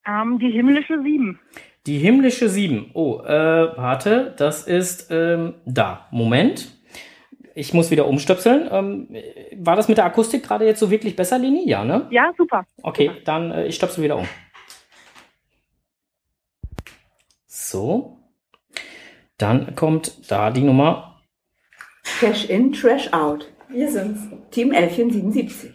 Ähm, die himmlische Sieben. Die himmlische 7. Oh, äh, warte, das ist ähm, da. Moment. Ich muss wieder umstöpseln. Ähm, war das mit der Akustik gerade jetzt so wirklich besser, Leni? Ja, ne? Ja, super. Okay, dann äh, ich stöpsel wieder um. So. Dann kommt da die Nummer. Cash in, Trash out. Wir sind's. Team 1177.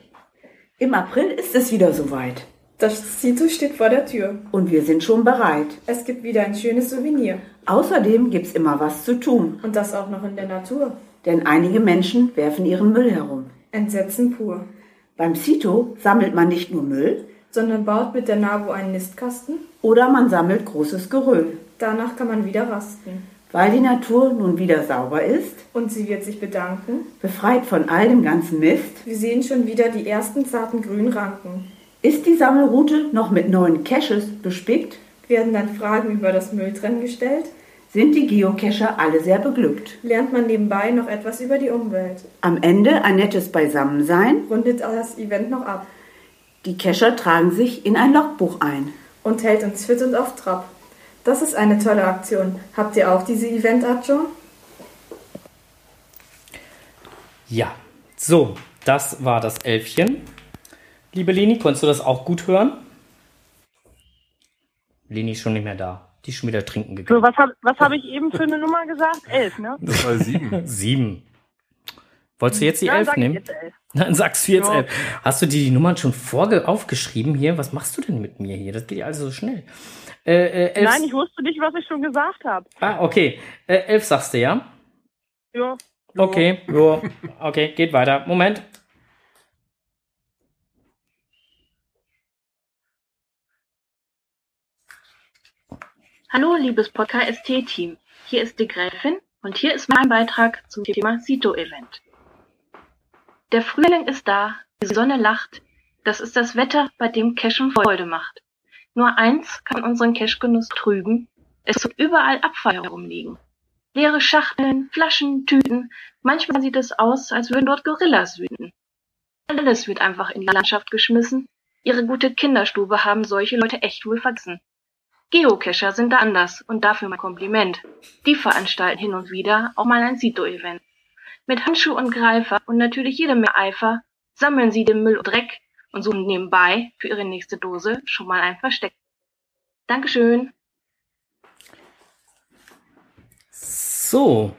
Im April ist es wieder soweit. Das Zito steht vor der Tür. Und wir sind schon bereit. Es gibt wieder ein schönes Souvenir. Außerdem gibt's immer was zu tun. Und das auch noch in der Natur. Denn einige Menschen werfen ihren Müll herum. Entsetzen pur. Beim Cito sammelt man nicht nur Müll, Sondern baut mit der NABU einen Nistkasten. oder man sammelt großes Geröll. Danach kann man wieder rasten. Weil die Natur nun wieder sauber ist, Und sie wird sich bedanken. befreit von all dem ganzen Mist, Wir sehen schon wieder die ersten zarten grünen Ranken. ist die Sammelroute noch mit neuen Caches bespickt, Werden dann Fragen über das Mülltrennen gestellt? sind die Geocacher alle sehr beglückt. Lernt man nebenbei noch etwas über die Umwelt? Am Ende ein nettes Beisammensein, Rundet das Event noch ab die Cacher tragen sich in ein Logbuch ein. und hält uns fit und auf Trab. Das ist eine tolle Aktion. Habt ihr auch diese Eventart schon? Ja. So, das war das Elfchen. Liebe Leni, konntest du das auch gut hören? Leni ist schon nicht mehr da. Die ist schon wieder trinken So, gegangen. was habe was hab ich eben für eine Nummer gesagt? Elf, ne? Das war sieben. *laughs* Sieben. Wolltest du jetzt die Ja, elf sag ich nehmen? jetzt elf. *laughs* Dann sagst du jetzt Ja. elf. Hast du dir die Nummern schon vorge aufgeschrieben hier? Was machst du denn mit mir hier? Das geht ja also so schnell. Äh, äh, Nein, ich wusste nicht, was ich schon gesagt habe. ah, okay. Äh, elf sagst du, ja? Ja. Okay, jo. okay, geht weiter. Moment. Hallo, liebes Podcast-ST-Team. Hier ist die Gräfin und hier ist mein Beitrag zum Thema Sito-Event. Der Frühling ist da, die Sonne lacht. Das ist das Wetter, bei dem Cashen Freude macht. Nur eins kann unseren Cashgenuss trüben. Es wird überall Abfall herumliegen. Leere Schachteln, Flaschen, Tüten. Manchmal sieht es aus, als würden dort Gorillas wüten. Alles wird einfach in die Landschaft geschmissen. Ihre gute Kinderstube haben solche Leute echt wohl vergessen. Geocacher sind da anders und dafür mein Kompliment. Die veranstalten hin und wieder auch mal ein Sito-Event. Mit Handschuh und Greifer und natürlich jedem mehr Eifer sammeln sie den Müll und Dreck und suchen nebenbei für ihre nächste Dose schon mal ein Versteck. Dankeschön. So.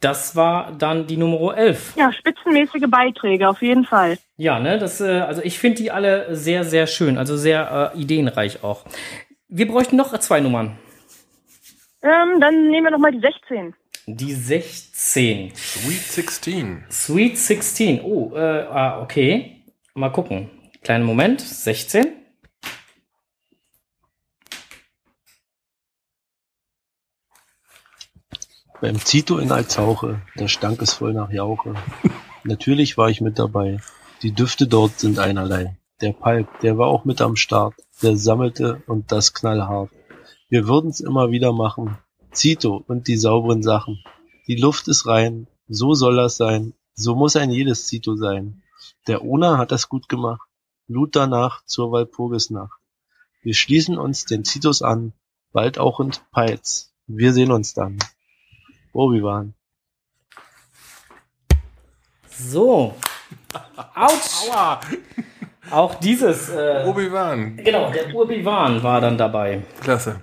Das war dann die Nummer 11. Ja, spitzenmäßige Beiträge, auf jeden Fall. Ja, ne, das, äh, also ich finde die alle sehr, sehr schön, also sehr äh, ideenreich auch. Wir bräuchten noch zwei Nummern. Ähm, dann nehmen wir noch mal die 16. Die 16. Sweet 16. Sweet 16. Oh, äh, ah, okay. Mal gucken. Kleinen Moment. 16. Beim Zito in Alzauche, da stank es voll nach Jauche. *laughs* Natürlich war ich mit dabei. Die Düfte dort sind einerlei. Der Palk, der war auch mit am Start. Der sammelte und das knallhart. Wir würden's immer wieder machen. Zito und die sauberen Sachen. Die Luft ist rein. So soll das sein. So muss ein jedes Zito sein. Der Ona hat das gut gemacht. Lud danach zur Walpurgisnacht. Wir schließen uns den Zitos an. Bald auch in Peitz. Wir sehen uns dann. Obi-Wan. So. Autsch. Aua! Auch dieses. Äh, Obi-Wan. genau, der Urbiwan war dann dabei. Klasse.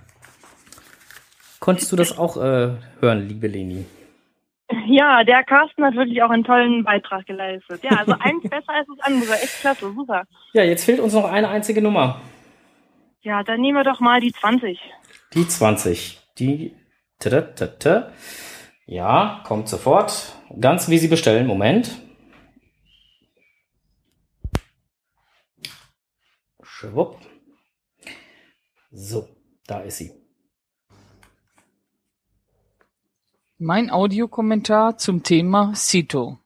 Konntest du das auch äh, hören, liebe Leni? Ja, der Carsten hat wirklich auch einen tollen Beitrag geleistet. Ja, also eins *laughs* besser als das andere. Echt klasse, super. Ja, jetzt fehlt uns noch eine einzige Nummer. Ja, dann nehmen wir doch mal die 20. Die 20. Die. Tada, tada. Ja, kommt sofort. Ganz wie Sie bestellen. Moment. Schwupp. So, da ist sie. Mein Audiokommentar zum Thema Cito.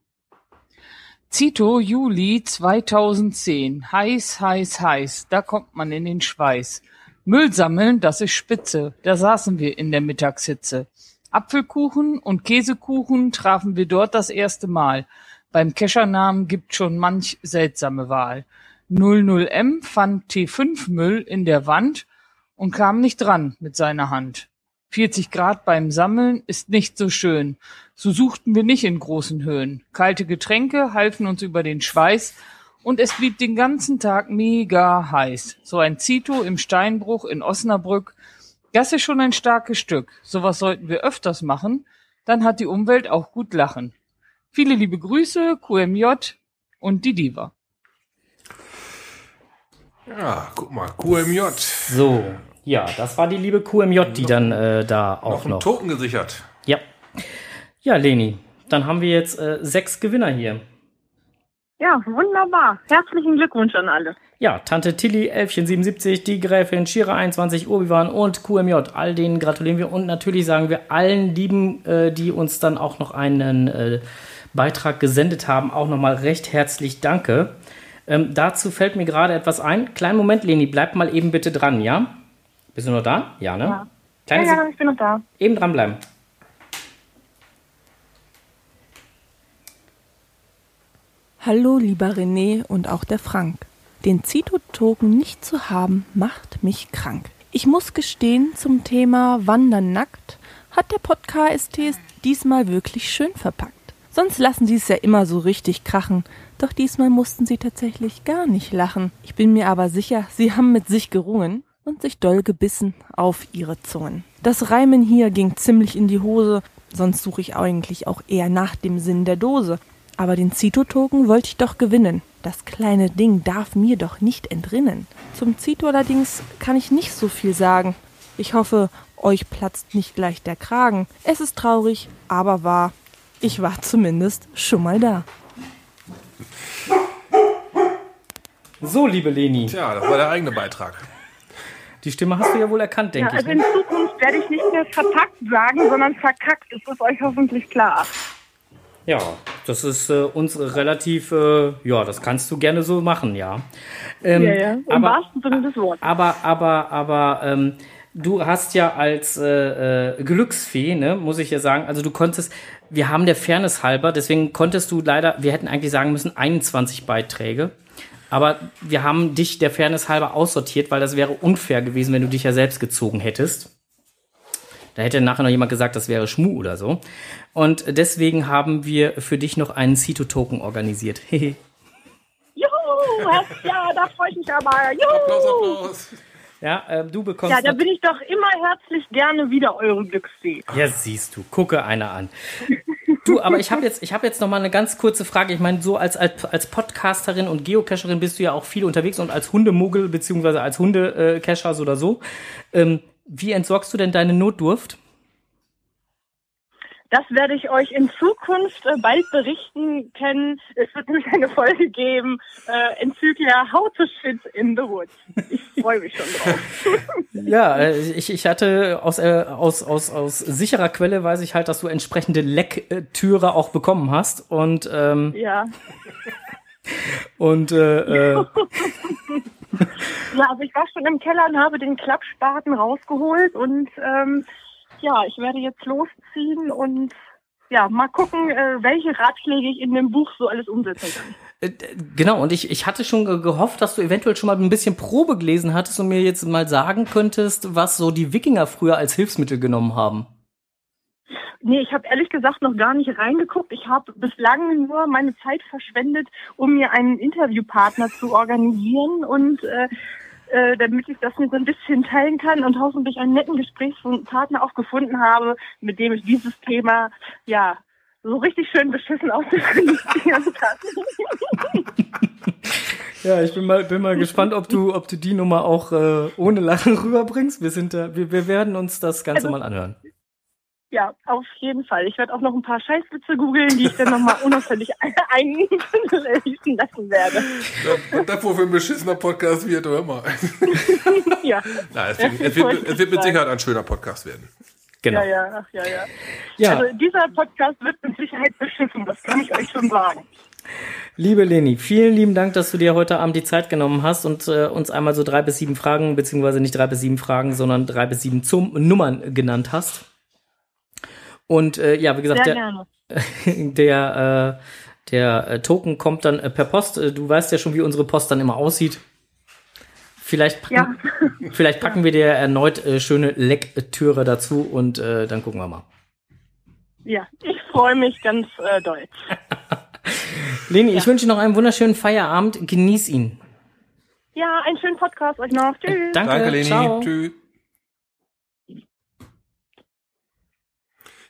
Cito Juli 2010. Heiß, heiß, heiß. Da kommt man in den Schweiß. Müll sammeln, das ist spitze. Da saßen wir in der Mittagshitze. Apfelkuchen und Käsekuchen trafen wir dort das erste Mal. Beim Keschernamen gibt schon manch seltsame Wahl. 00M fand T5 Müll in der Wand und kam nicht dran mit seiner Hand. 40 Grad beim Sammeln ist nicht so schön. So suchten wir nicht in großen Höhen. Kalte Getränke halfen uns über den Schweiß und es blieb den ganzen Tag mega heiß. So ein Zito im Steinbruch in Osnabrück, das ist schon ein starkes Stück. Sowas sollten wir öfters machen, dann hat die Umwelt auch gut lachen. Viele liebe Grüße, QMJ und die Diva. Ja, guck mal, QMJ. So, ja, das war die liebe QMJ, die dann äh, da auch Noch noch. Token gesichert. Ja. Ja, Leni, dann haben wir jetzt äh, sechs Gewinner hier. Ja, wunderbar. Herzlichen Glückwunsch an alle. Ja, Tante Tilly, Elfchen 77, die Gräfin, Shira 21, Obi-Wan und QMJ. All denen gratulieren wir und natürlich sagen wir allen Lieben, äh, die uns dann auch noch einen äh, Beitrag gesendet haben, auch nochmal recht herzlich Danke. Ähm, dazu fällt mir gerade etwas ein. Kleinen Moment, Leni, bleib mal eben bitte dran, ja? Bist du noch da? Ja, ne? Ja. Kleine ja, ja, ich bin noch da. Eben dranbleiben. Hallo, lieber René und auch der Frank. Den Zito-Token nicht zu haben, macht mich krank. Ich muss gestehen, zum Thema Wandern nackt hat der Podcast es diesmal wirklich schön verpackt. Sonst lassen sie es ja immer so richtig krachen. Doch diesmal mussten sie tatsächlich gar nicht lachen. Ich bin mir aber sicher, sie haben mit sich gerungen und sich doll gebissen auf ihre Zungen. Das Reimen hier ging ziemlich in die Hose, sonst suche ich eigentlich auch eher nach dem Sinn der Dose. Aber den Zito-Token wollte ich doch gewinnen. Das kleine Ding darf mir doch nicht entrinnen. Zum Zito allerdings kann ich nicht so viel sagen. Ich hoffe, euch platzt nicht gleich der Kragen. Es ist traurig, aber wahr. Ich war zumindest schon mal da. So, liebe Leni. Tja, das war der eigene Beitrag. Die Stimme hast du ja wohl erkannt, Ja, denke also ich. in Ne? Zukunft werde ich nicht mehr verpackt sagen, sondern verkackt. Ist das euch hoffentlich klar? Ja, das ist äh, uns relativ, äh, ja, das kannst du gerne so machen, ja. Ähm, ja, ja. Im aber, wahrsten Sinne des Wortes. aber, aber, aber, ähm, du hast ja als äh, äh, Glücksfee, ne, muss ich ja sagen, also du konntest, wir haben der Fairness halber, deswegen konntest du leider, wir hätten eigentlich sagen müssen 21 Beiträge. Aber wir haben dich der Fairness halber aussortiert, weil das wäre unfair gewesen, wenn du dich ja selbst gezogen hättest. Da hätte nachher noch jemand gesagt, das wäre Schmu oder so. Und deswegen haben wir für dich noch einen Cito-Token organisiert. *laughs* Hehe. Juhu, ja, da freue ich mich aber. Juhu. ja, äh, du bekommst. Ja, da bin ich doch immer herzlich gerne wieder eure Glücksfee. ja, siehst du, gucke einer an. *laughs* Du, aber ich habe jetzt, ich habe jetzt noch mal eine ganz kurze Frage. Ich meine, so als, als als Podcasterin und Geocacherin bist du ja auch viel unterwegs und als Hundemuggel beziehungsweise als Hundecacher so oder so. Ähm, wie entsorgst du denn deine Notdurft? Das werde ich euch in Zukunft äh, bald berichten können. Es wird nämlich eine Folge geben, äh, Enzyklia How to Shit in the Woods. Ich freue mich schon drauf. *laughs* Ja, äh, ich, ich hatte aus, äh, aus, aus, aus sicherer Quelle weiß ich halt, dass du entsprechende Lecktüre auch bekommen hast und ähm, ja. *laughs* und äh, äh, *laughs* Ja, also ich war schon im Keller und habe den Klappspaten rausgeholt und ähm, ja, ich werde jetzt losziehen und ja, mal gucken, äh, welche Ratschläge ich in dem Buch so alles umsetzen kann. genau und ich, ich hatte schon ge- gehofft, dass du eventuell schon mal ein bisschen Probe gelesen hattest und mir jetzt mal sagen könntest, was so die Wikinger früher als Hilfsmittel genommen haben. Nee, ich habe ehrlich gesagt noch gar nicht reingeguckt. Ich habe bislang nur meine Zeit verschwendet, um mir einen Interviewpartner zu organisieren und äh, äh, damit ich das mir so ein bisschen teilen kann und hoffentlich einen netten Gesprächspartner auch gefunden habe, mit dem ich dieses Thema ja so richtig schön beschissen ausdiskutieren *laughs* kann. *laughs* Ja, ich bin mal, bin mal gespannt, ob du, ob du die Nummer auch äh, ohne Lachen rüberbringst. Wir sind da, wir, wir werden uns das Ganze Also- mal anhören. Ja, auf jeden Fall. Ich werde auch noch ein paar Scheißwitze googeln, die ich dann nochmal *laughs* unauffällig *laughs* einlesen lassen werde. Und das, wofür ein beschissener Podcast wird, hör mal. *laughs* ja. Nein, es wird, es, wird, es wird mit Sicherheit ein schöner Podcast werden. Genau. Ja, ja, ach, ja, ja. Ja. Also dieser Podcast wird mit Sicherheit beschissen, das kann ich euch schon sagen. Liebe Leni, vielen lieben Dank, dass du dir heute Abend die Zeit genommen hast und äh, uns einmal so drei bis sieben Fragen, beziehungsweise nicht drei bis sieben Fragen, sondern drei bis sieben zum Nummern genannt hast. Und äh, ja, wie gesagt, Sehr der, gerne. *laughs* der, äh, der äh, Token kommt dann äh, per Post. Äh, Du weißt ja schon, wie unsere Post dann immer aussieht. Vielleicht packen, ja. *laughs* vielleicht packen wir dir erneut äh, schöne Lektüre dazu und äh, dann gucken wir mal. Ja, ich freue mich ganz äh, doll. *laughs* Leni, ja. ich wünsche noch einen wunderschönen Feierabend. Genieß ihn. Ja, einen schönen Podcast euch noch. Tschüss. Danke, Danke Leni. Ciao. Tschüss.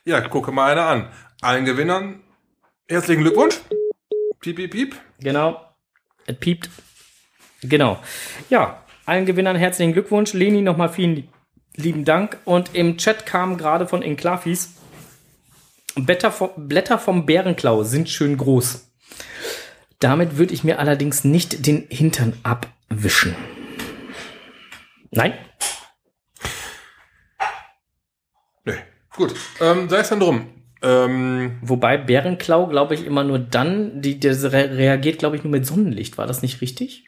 Ja, gucke mal einer an. Allen Gewinnern herzlichen Glückwunsch. Piep, piep, piep. Genau. Es piept. Genau. Ja, allen Gewinnern herzlichen Glückwunsch. Leni, nochmal vielen lieben Dank. Und im Chat kam gerade von Enklavis, Blätter vom, Blätter vom Bärenklau sind schön groß. Damit würde ich mir allerdings nicht den Hintern abwischen. Nein? Nee, gut. Ähm, sei es dann drum. Ähm, Wobei Bärenklau, glaube ich, immer nur dann, die, der re reagiert, glaube ich, nur mit Sonnenlicht. War das nicht richtig?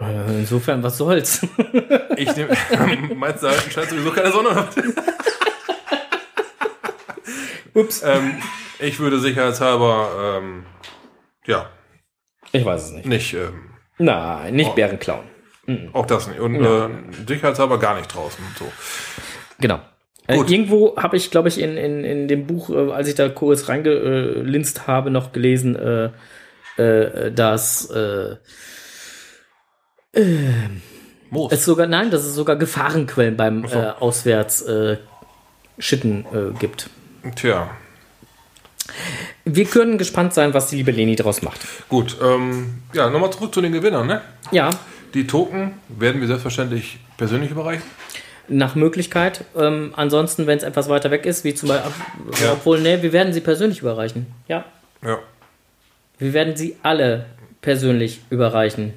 Äh, Insofern, was soll's? *laughs* ich nehme, *laughs* meinst du, scheint sowieso keine Sonne? *laughs* Ups. Ähm, ich würde sicherheitshalber, ähm, ja. Ich weiß es nicht. Nicht, ähm, Nein, nicht Oh. Bärenklauen. Mhm. auch das nicht. Und Ja. äh, sicherheitshalber gar nicht draußen. So. Genau. Äh, irgendwo habe ich, glaube ich, in, in, in dem Buch, äh, als ich da kurz reingelinst habe, noch gelesen, äh, äh, dass äh, äh, es sogar, nein, dass es sogar Gefahrenquellen beim so. Auswärts Schitten äh, gibt. Tja, Wir können gespannt sein, was die liebe Leni daraus macht. gut. Ähm, ja, nochmal zurück zu den Gewinnern. Ne? Ja, Die Token werden wir selbstverständlich persönlich überreichen. Nach Möglichkeit. Ähm, ansonsten, wenn es etwas weiter weg ist, wie zum Beispiel, Ja. obwohl, ne, wir werden sie persönlich überreichen. Ja, Ja. wir werden sie alle persönlich überreichen.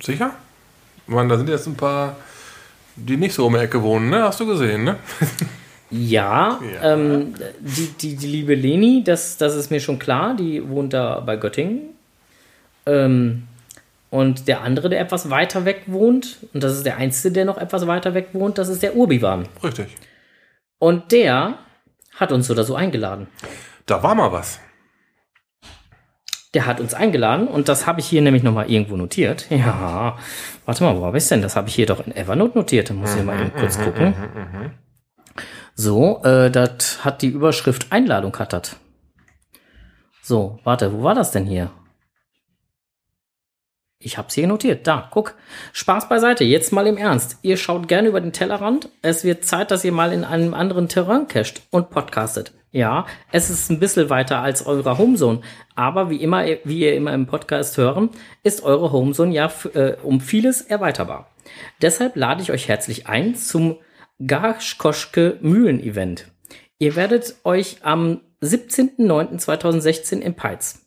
Sicher? Mann, da sind jetzt ein paar, die nicht so um die Ecke wohnen, ne? Hast du gesehen, ne? *laughs* Ja, Ja. Ähm, die, die, die liebe Leni, das, das ist mir schon klar, die wohnt da bei Göttingen. Ähm, und der andere, der etwas weiter weg wohnt, und das ist der Einzige, der noch etwas weiter weg wohnt, das ist der Urbiwan. Richtig. Und der hat uns so oder so eingeladen. Da war mal was. Der hat uns eingeladen und das habe ich hier nämlich nochmal irgendwo notiert. Ja, warte mal, wo habe ich denn? Das habe ich hier doch in Evernote notiert. Da muss ich mal eben kurz gucken. So, äh, das hat die Überschrift Einladung hat das. So, warte, wo war das denn hier? Ich hab's hier notiert. Da, guck. Spaß beiseite. Jetzt mal im Ernst. Ihr schaut gerne über den Tellerrand. Es wird Zeit, dass ihr mal in einem anderen Terrain cached und podcastet. Ja, es ist ein bisschen weiter als eure Homezone. Aber wie immer, wie ihr immer im Podcast hören, ist eure Homezone ja äh, um vieles erweiterbar. Deshalb lade ich euch herzlich ein zum Garschkoschke Mühlen Event. Ihr werdet euch am 17.09.2016 im Peitz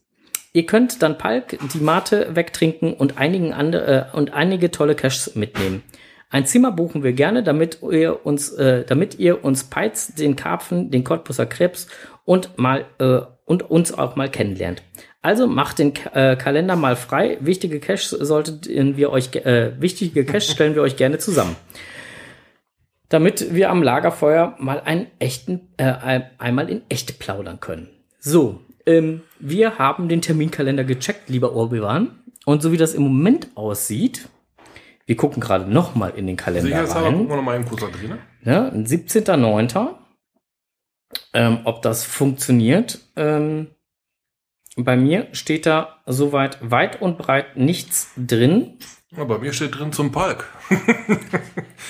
Ihr könnt dann Palk, die Mate wegtrinken und, einigen andere, äh, und einige tolle Caches mitnehmen. Ein Zimmer buchen wir gerne, damit ihr uns, äh, damit ihr uns Peitz, den Karpfen, den Cottbusser Krebs und mal äh, und uns auch mal kennenlernt. Also macht den Ka- äh, Kalender mal frei. Wichtige Caches sollten wir euch, äh, wichtige Caches stellen wir euch gerne zusammen damit wir am Lagerfeuer mal einen echten, äh, ein- einmal in echt plaudern können. So, ähm, wir haben den Terminkalender gecheckt, lieber Orbiwan. Und so wie das im Moment aussieht, wir gucken gerade noch mal in den Kalender Sicherheitshalber gucken rein. wir nochmal eben kurz da drin. Ja, 17.09. Ähm, ob das funktioniert. Ähm, bei mir steht da soweit weit und breit nichts drin. Ja, bei mir steht drin zum Palk.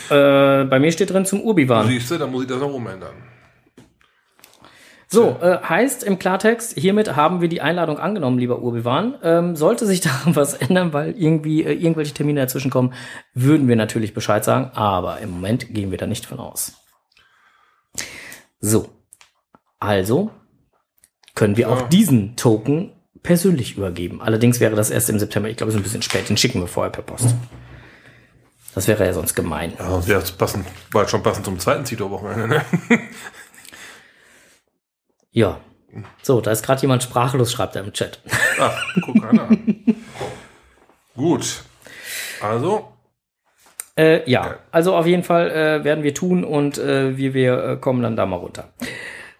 Äh, bei mir steht drin zum Urbiwan. Siehst du, dann muss ich das noch umändern. So, äh, heißt im Klartext, hiermit haben wir die Einladung angenommen, lieber Urbiwan. Ähm, sollte sich *laughs* da was ändern, weil irgendwie äh, irgendwelche Termine dazwischen kommen, würden wir natürlich Bescheid sagen, aber im Moment gehen wir da nicht von aus. So, also können wir auch diesen Token persönlich übergeben. Allerdings wäre das erst im September, ich glaube, es ist ein bisschen spät, den schicken wir vorher per Post. Das wäre ja sonst gemein. Ja, sonst wäre es passend, bald schon passend zum zweiten Zito-Wochenende, ne? *laughs* Ja. So, da ist gerade jemand sprachlos, schreibt er im Chat. Ach, guck einer an. Gut. Also, Äh, ja, also auf jeden Fall äh, werden wir tun und äh, wir, wir äh, kommen dann da mal runter.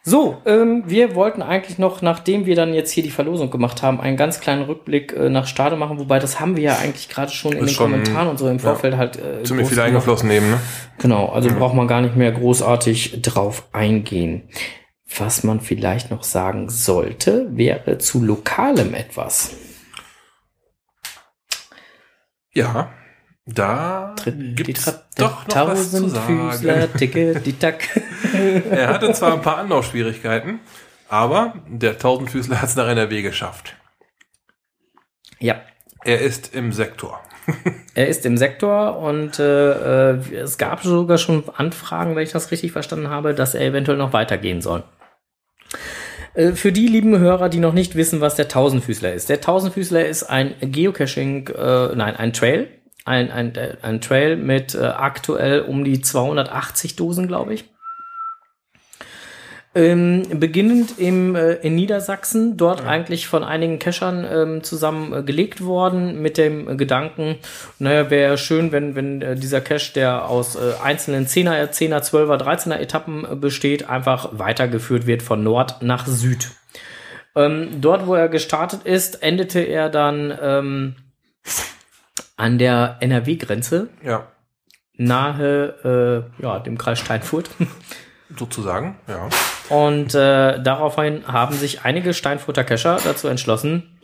So, ähm, wir wollten eigentlich noch, nachdem wir dann jetzt hier die Verlosung gemacht haben, einen ganz kleinen Rückblick äh, nach Stade machen, wobei das haben wir ja eigentlich gerade schon in den schon, Kommentaren und so im ja, Vorfeld halt äh, Ziemlich viel eingeflossen neben, ne? Genau, also braucht man gar nicht mehr großartig drauf eingehen. Was man vielleicht noch sagen sollte, wäre zu lokalem etwas. Ja, da gibt es doch noch was zu Tausendfüßler, sagen. *laughs* ticke, die Tack. er hatte zwar ein paar Anlaufschwierigkeiten, aber der Tausendfüßler hat es nach NRW geschafft. Ja. Er ist im Sektor. *laughs* Er ist im Sektor und äh, äh, es gab sogar schon Anfragen, wenn ich das richtig verstanden habe, dass er eventuell noch weitergehen soll. Äh, Für die lieben Hörer, die noch nicht wissen, was der Tausendfüßler ist. Der Tausendfüßler ist ein Geocaching, äh, nein, ein Trail. Ein, ein, äh, ein Trail mit äh, aktuell um die 280 Dosen, glaube ich. Ähm, beginnend im, äh, in Niedersachsen, dort eigentlich von einigen Cachern ähm, zusammen äh, worden, mit dem äh, Gedanken, naja, wäre schön, wenn, wenn äh, dieser Cache, der aus äh, einzelnen 10er, 10er, 12er, 13er Etappen äh, besteht, einfach weitergeführt wird von Nord nach Süd. Ähm, dort, wo er gestartet ist, endete er dann ähm, an der NRW-Grenze, Ja, nahe ja, dem Kreis Steinfurt. *laughs* sozusagen, ja. Und äh, daraufhin haben sich einige Steinfurter Cacher dazu entschlossen,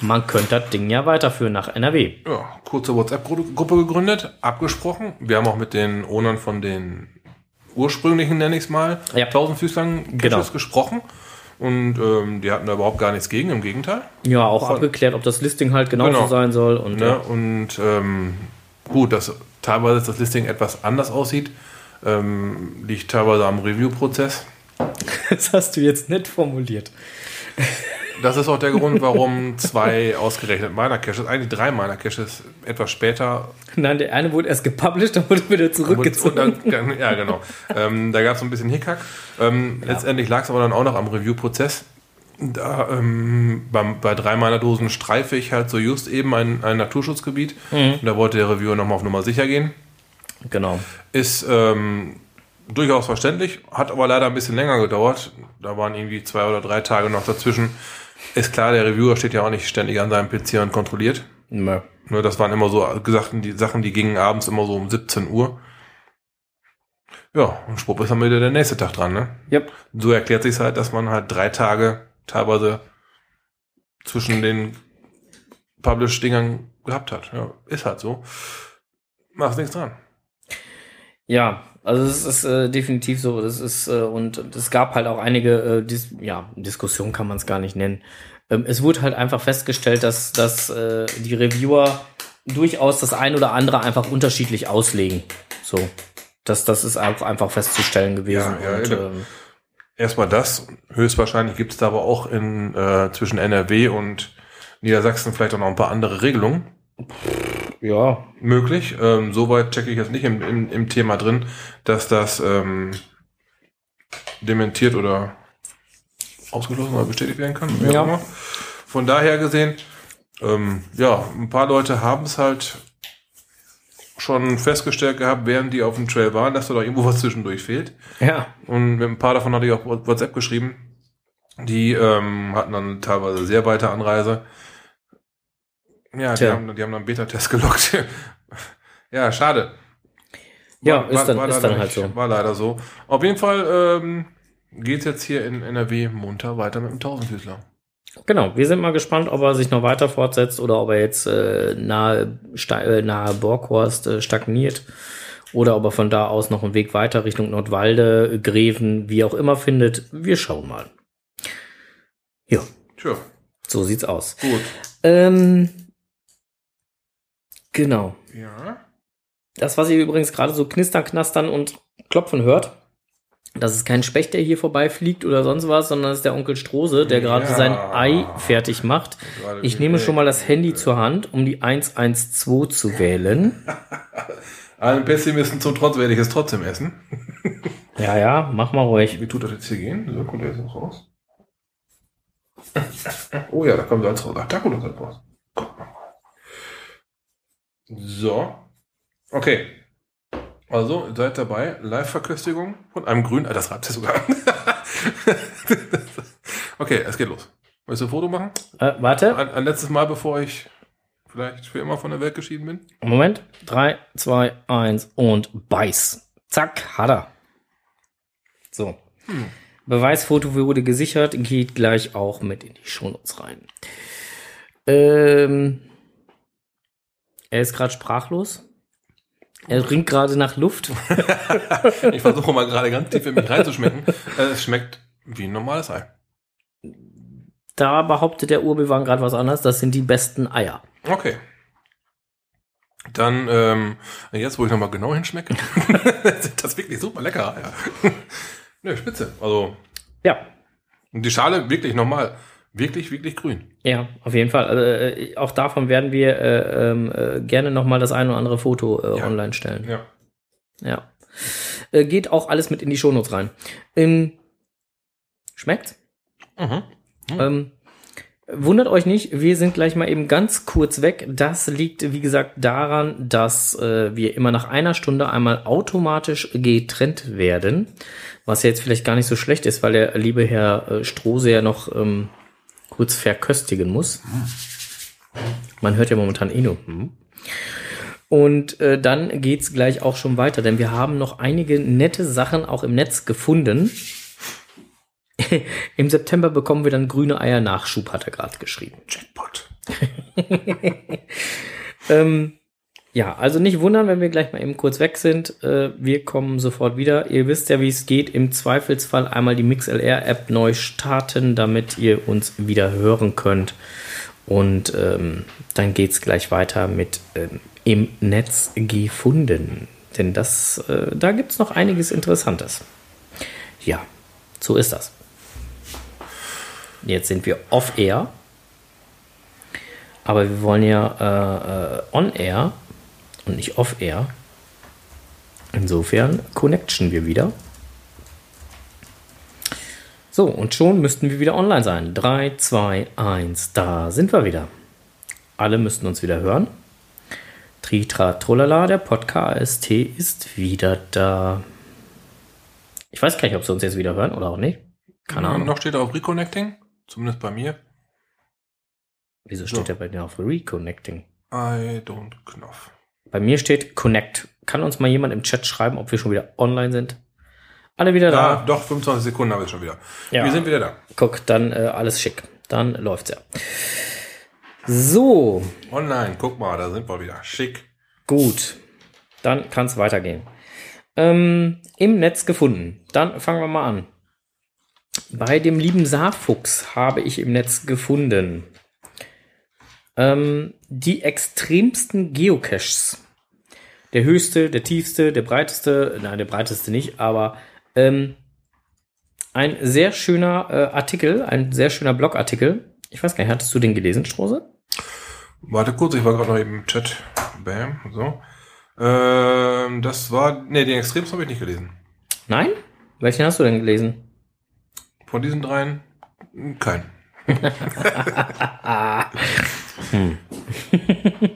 man könnte das Ding ja weiterführen nach NRW. Ja, kurze WhatsApp-Gruppe gegründet, abgesprochen. Wir haben auch mit den Ownern von den ursprünglichen, nenne ich es mal, Ja. Tausendfüßlern Genau. gesprochen. Und ähm, die hatten da überhaupt gar nichts gegen, im Gegenteil. Ja, auch Von- abgeklärt, ob das Listing halt genauso Genau. sein soll. Und Ne? ja. Und ähm, gut, dass teilweise das Listing etwas anders aussieht, ähm, liegt teilweise am Review-Prozess. *laughs* das hast du jetzt nett formuliert. Das ist auch der Grund, warum zwei ausgerechnet meiner Caches, eigentlich drei meiner Caches etwas später Nein, der eine wurde erst gepublished, dann wurde wieder zurückgezogen. dann, ja, genau. ähm, da gab es so ein bisschen Hickhack. Ähm, Letztendlich lag es aber dann auch noch am Review-Prozess. Da, ähm, beim, bei drei meiner Dosen streife ich halt so just eben ein, ein Naturschutzgebiet. Mhm. Und da wollte der Reviewer nochmal auf Nummer sicher gehen. Genau. Ist ähm, durchaus verständlich, hat aber leider ein bisschen länger gedauert. Da waren irgendwie zwei oder drei Tage noch dazwischen. Ist klar, der Reviewer steht ja auch nicht ständig an seinem PC und kontrolliert. Nö. Nur das waren immer so gesagt, die Sachen, die gingen abends immer so um 17 Uhr. Ja, und schwupp ist dann wieder der nächste Tag dran, ne? Yep. So erklärt sich halt, dass man halt drei Tage teilweise zwischen den Publish-Dingern gehabt hat. Ja, ist halt so. Machst nichts dran. Ja, also es ist äh, definitiv so. Das ist äh, und es gab halt auch einige äh, Dis ja Diskussionen kann man es gar nicht nennen. Ähm, es wurde halt einfach festgestellt, dass dass äh, die Reviewer durchaus das ein oder andere einfach unterschiedlich auslegen. So, das das ist auch einfach festzustellen gewesen. Ja, ja, und, ähm, Erstmal das. Höchstwahrscheinlich gibt es da aber auch in äh, zwischen NRW und Niedersachsen vielleicht auch noch ein paar andere Regelungen. Ja. Möglich. Ähm, Soweit checke ich jetzt nicht im, im, im Thema drin, dass das ähm, dementiert oder ausgeschlossen oder bestätigt werden kann. Ja. Von daher gesehen, ähm, ja, ein paar Leute haben es halt schon festgestellt gehabt, während die auf dem Trail waren, dass da doch irgendwo was zwischendurch fehlt. Ja. Und mit ein paar davon hatte ich auch WhatsApp geschrieben. Die ähm, hatten dann teilweise sehr weite Anreise. Ja, die haben, die haben dann einen Beta-Test gelockt. *laughs* ja, schade. Ja, ist dann- ist leider dann halt so. War leider so. Auf jeden Fall ähm, geht jetzt hier in NRW munter weiter mit dem Tausendfüßler. Genau, wir sind mal gespannt, ob er sich noch weiter fortsetzt oder ob er jetzt äh, nahe, äh, nahe Borghorst äh, stagniert oder ob er von da aus noch einen Weg weiter Richtung Nordwalde, Greven, wie auch immer findet. Wir schauen mal. Ja. Tja. So sieht's aus. Gut. Ähm, genau. Ja. Das, was ihr übrigens gerade so knistern, knastern und klopfen hört, das ist kein Specht, der hier vorbeifliegt oder sonst was, sondern das ist der Onkel Strose, der gerade Ja. sein Ei fertig macht. Ich nehme schon mal das Handy zur Hand, um die 112 zu wählen. *laughs* Allen Pessimisten zum Trotz werde ich es trotzdem essen. *laughs* Ja, ja, mach mal ruhig. Wie tut das jetzt hier gehen? So, kommt der jetzt noch raus? *laughs* Oh ja, da kommt Salz raus. Ach, da kommt Salz raus. So. Okay. Also, seid dabei. Live-Verköstigung von einem Grün. Ah, das reibt sich sogar. *laughs* okay, es geht los. Willst du ein Foto machen? Äh, warte. Ein, ein letztes Mal, bevor ich vielleicht für immer von der Welt geschieden bin. Moment. 3, 2, 1 und beiß. Zack, hat er. So. Hm. Beweisfoto wurde gesichert, geht gleich auch mit in die Shownotes rein. Ähm, er ist gerade sprachlos. Er ringt gerade nach Luft. *laughs* ich versuche mal gerade ganz tief in mich reinzuschmecken. Äh, Es schmeckt wie ein normales Ei. Da behauptet der Urbewahren gerade was anderes. Das sind die besten Eier. Okay. Dann, ähm, jetzt, wo ich nochmal genau hinschmecke, sind *laughs* das wirklich super lecker Eier. *laughs* Nö, spitze. Also. Ja. Und die Schale wirklich nochmal, wirklich, wirklich grün. Ja, auf jeden Fall. Also, äh, auch davon werden wir äh, ähm, äh, gerne noch mal das ein oder andere Foto äh, Ja. online stellen. Ja. Ja. Äh, geht auch alles mit in die Shownotes rein. Ähm, schmeckt? Mhm. Ähm, wundert euch nicht, wir sind gleich mal eben ganz kurz weg. Das liegt, wie gesagt, daran, dass äh, wir immer nach einer Stunde einmal automatisch getrennt werden. Was ja jetzt vielleicht gar nicht so schlecht ist, weil der liebe Herr äh, Strose ja noch ähm, kurz verköstigen muss. Man hört ja momentan eh nur. hm. Und äh, dann geht's gleich auch schon weiter, denn wir haben noch einige nette Sachen auch im Netz gefunden. *laughs* Im September bekommen wir dann grüne Eier Nachschub, hat er gerade geschrieben. Jackpot. *laughs* ähm, ja, also nicht wundern, wenn wir gleich mal eben kurz weg sind. Äh, wir kommen sofort wieder. Ihr wisst ja, wie es geht. Im Zweifelsfall einmal die MixLR-App neu starten, damit ihr uns wieder hören könnt. Und ähm, dann geht's gleich weiter mit ähm, im Netz gefunden. Denn das, äh, da gibt's noch einiges Interessantes. Ja, so ist das. Jetzt sind wir off-air. Aber wir wollen ja äh, äh, on-air und nicht off-air. Insofern connection wir wieder. So, und schon müssten wir wieder online sein. 3, 2, 1, da sind wir wieder. Alle müssten uns wieder hören. Tritra Trolala, der Podcast ist wieder da. Ich weiß gar nicht, ob sie uns jetzt wieder hören oder auch nicht. Keine Ja, Ahnung. Noch steht er auf Reconnecting. Zumindest bei mir. Wieso steht So. er bei dir auf Reconnecting? I don't Knopf. Bei mir steht Connect. Kann uns mal jemand im Chat schreiben, ob wir schon wieder online sind? Alle wieder Ja, da? doch, 25 Sekunden habe ich schon wieder. Ja. Wir sind wieder da. Guck, dann äh, alles schick. Dann läuft's ja. So, Online, guck mal, da sind wir wieder. Schick. gut. Dann kann's weitergehen. Ähm, Im Netz gefunden. Dann fangen wir mal an. Bei dem lieben Saarfuchs habe ich im Netz gefunden ähm, die extremsten Geocaches. Der höchste, der tiefste, der breiteste, nein, der breiteste nicht, aber ähm, ein sehr schöner äh, Artikel, ein sehr schöner Blogartikel. Ich weiß gar nicht, hattest du den gelesen, Strose? Warte kurz, ich war gerade noch eben im Chat. Bam, so. Ähm, das war, nee, den Extrems habe ich nicht gelesen. Nein? Welchen hast du denn gelesen? Von diesen dreien, kein. *laughs* hm. *laughs*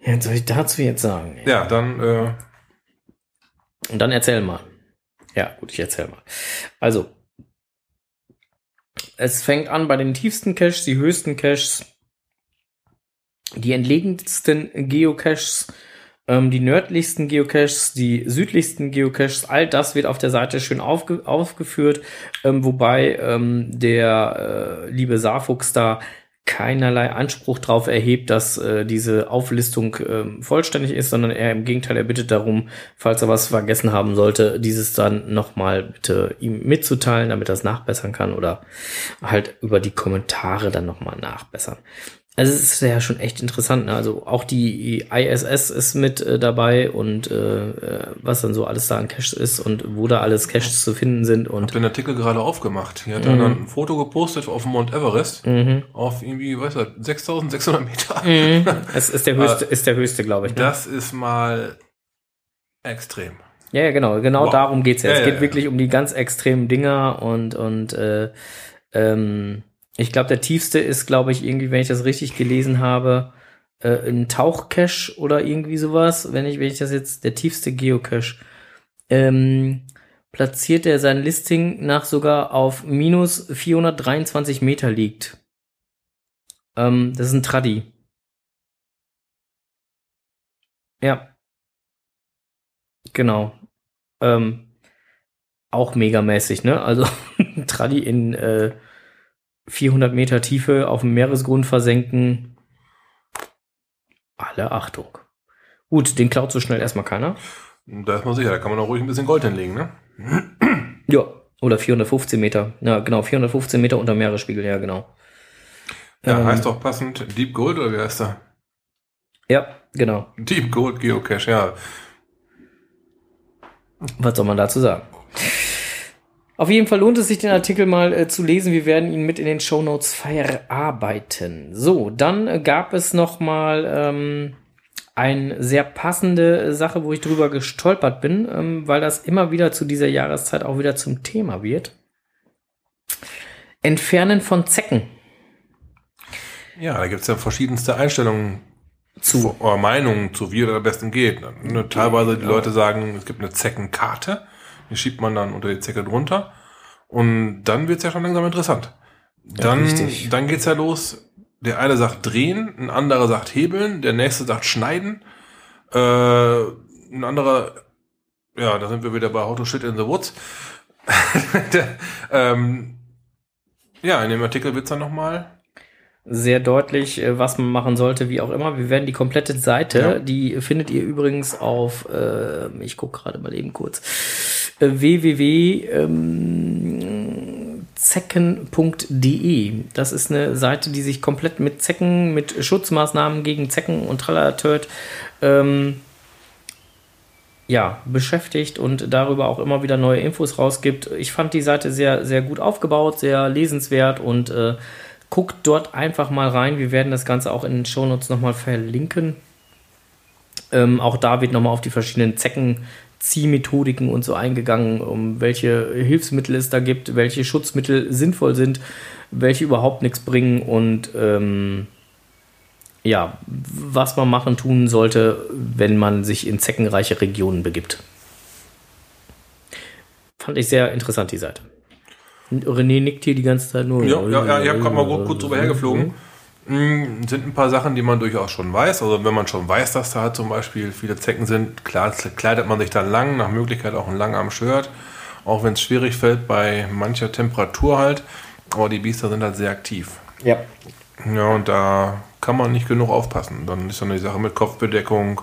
ja, was soll ich dazu jetzt sagen? ey? Ja, dann, äh, Und dann erzähl mal. Ja, gut, ich erzähl mal. Also, es fängt an bei den tiefsten Caches, die höchsten Caches, die entlegensten Geocaches, ähm, die nördlichsten Geocaches, die südlichsten Geocaches, all das wird auf der Seite schön aufge aufgeführt, ähm, wobei ähm, der äh, liebe Saarfuchs da keinerlei Anspruch darauf erhebt, dass äh, diese Auflistung ähm, vollständig ist, sondern er im Gegenteil, er bittet darum, falls er was vergessen haben sollte, dieses dann nochmal bitte ihm mitzuteilen, damit er es nachbessern kann oder halt über die Kommentare dann nochmal nachbessern. Also es ist ja schon echt interessant. Ne? Also auch die ISS ist mit äh, dabei und äh, äh, was dann so alles da an Caches ist und wo da alles Caches zu finden sind und den Artikel gerade aufgemacht. Hier hat Mhm. er dann ein Foto gepostet auf Mount Everest. Mhm. Auf irgendwie, weiß er, 6600 Meter. Mhm. Es ist der höchste, Äh, ist der höchste, glaube ich. Ne? Das ist mal extrem. Ja, ja, genau, genau Wow. darum geht's ja. Ja, es geht ja. wirklich um die ganz extremen Dinger und und äh, ähm, ich glaube, der tiefste ist, glaube ich, irgendwie, wenn ich das richtig gelesen habe, äh, ein Tauchcache oder irgendwie sowas. Wenn ich, wenn ich das jetzt, der tiefste Geocache. Ähm, platziert er sein Listing nach sogar auf minus 423 Meter liegt. Ähm, das ist ein Traddy. Ja. Genau. Ähm, auch megamäßig, ne? Also *laughs* Traddy in äh, 400 Meter Tiefe auf dem Meeresgrund versenken. Alle Achtung. Gut, den klaut so schnell erstmal keiner. Da ist man sicher, da kann man auch ruhig ein bisschen Gold hinlegen, ne? Ja, oder 415 Meter. Ja, genau, 415 Meter unter Meeresspiegel, ja, genau. Ja, Ähm, heißt doch passend Deep Gold oder wie heißt der? Ja, genau. Deep Gold Geocache, ja. Was soll man dazu sagen? Auf jeden Fall lohnt es sich, den Artikel mal äh, zu lesen. Wir werden ihn mit in den Shownotes verarbeiten. So, dann äh, gab es noch mal ähm, eine sehr passende Sache, wo ich drüber gestolpert bin, ähm, weil das immer wieder zu dieser Jahreszeit auch wieder zum Thema wird. Entfernen von Zecken. Ja, da gibt es ja verschiedenste Einstellungen zu Meinungen zu, wie es am besten geht. Ne, teilweise die Leute sagen, es gibt eine Zeckenkarte, die schiebt man dann unter die Zecke drunter und dann wird's ja schon langsam interessant. Dann, richtig. dann geht's ja los. Der eine sagt drehen, ein anderer sagt hebeln, der nächste sagt schneiden, äh, ein anderer, ja, da sind wir wieder bei How to Shit in the Woods. *laughs* der, ähm, ja, in dem Artikel wird's dann nochmal sehr deutlich, äh, was man machen sollte, wie auch immer. Wir werden die komplette Seite, Ja. die findet ihr übrigens auf, äh, ich gucke gerade mal eben kurz, äh, www. Ähm. Das ist eine Seite, die sich komplett mit Zecken, mit Schutzmaßnahmen gegen Zecken und Trallertöd ähm, ja, beschäftigt und darüber auch immer wieder neue Infos rausgibt. Ich fand die Seite sehr, sehr gut aufgebaut, sehr lesenswert und äh, guckt dort einfach mal rein. Wir werden das Ganze auch in den Shownotes nochmal verlinken. Ähm, auch da wird nochmal auf die verschiedenen Zeckenziehmethodiken und so eingegangen, um welche Hilfsmittel es da gibt, welche Schutzmittel sinnvoll sind, welche überhaupt nichts bringen und ähm, ja, was man machen tun sollte, wenn man sich in zeckenreiche Regionen begibt. Fand ich sehr interessant, die Seite. René nickt hier die ganze Zeit nur. Ja, ja, ja ich habe gerade mal gut drüber hergeflogen. Mm, Sind ein paar Sachen, die man durchaus schon weiß. Also wenn man schon weiß, dass da halt zum Beispiel viele Zecken sind, klar kleidet man sich dann lang, nach Möglichkeit auch ein Langarm-Shirt. Auch wenn es schwierig fällt bei mancher Temperatur halt. Aber die Biester sind halt sehr aktiv. Ja. Ja, und da kann man nicht genug aufpassen. Dann ist dann die Sache mit Kopfbedeckung.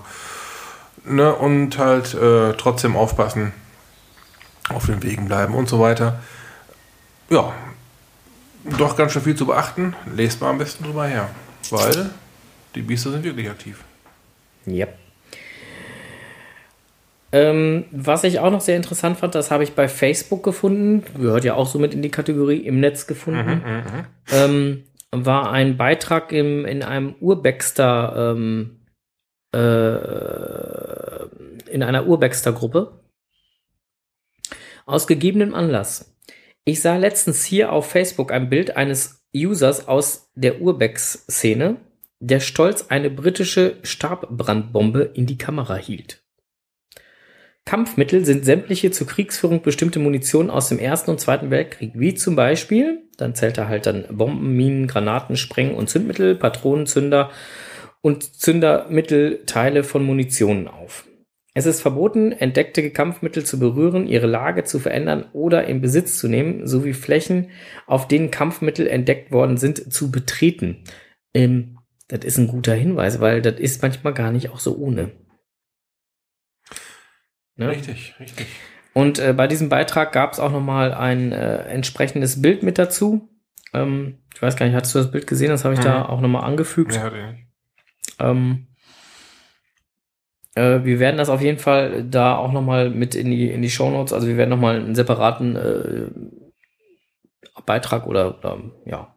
Ne, und halt äh, trotzdem aufpassen, auf den Wegen bleiben und so weiter. Ja, doch ganz schön viel zu beachten. Lest mal am besten drüber her, weil die Biester sind wirklich aktiv. Ja. Ähm, was ich auch noch sehr interessant fand, das habe ich bei Facebook gefunden, gehört ja auch so mit in die Kategorie im Netz gefunden, Mhm, ähm, war ein Beitrag im, in einem Urbexter, ähm, äh, in einer Urbexter-Gruppe. Aus gegebenem Anlass. Ich sah letztens hier auf Facebook ein Bild eines Users aus der Urbex-Szene, der stolz eine britische Stabbrandbombe in die Kamera hielt. Kampfmittel sind sämtliche zur Kriegsführung bestimmte Munition aus dem Ersten und Zweiten Weltkrieg, wie zum Beispiel, dann zählt er halt dann Bomben, Minen, Granaten, Spreng- und Zündmittel, Patronen, Zünder und Zündermittel, Teile von Munitionen auf. Es ist verboten, entdeckte Kampfmittel zu berühren, ihre Lage zu verändern oder in Besitz zu nehmen, sowie Flächen, auf denen Kampfmittel entdeckt worden sind, zu betreten. Ähm, das ist ein guter Hinweis, weil das ist manchmal gar nicht auch so ohne. Ne? Richtig, richtig. Und äh, bei diesem Beitrag gab es auch nochmal ein äh, entsprechendes Bild mit dazu. Ähm, ich weiß gar nicht, hattest du das Bild gesehen? Das habe ich da Mhm. auch nochmal angefügt. Ja, nicht. Ähm, äh, wir werden das auf jeden Fall da auch nochmal mit in die, in die Shownotes, also wir werden nochmal einen separaten äh, Beitrag oder, oder ja,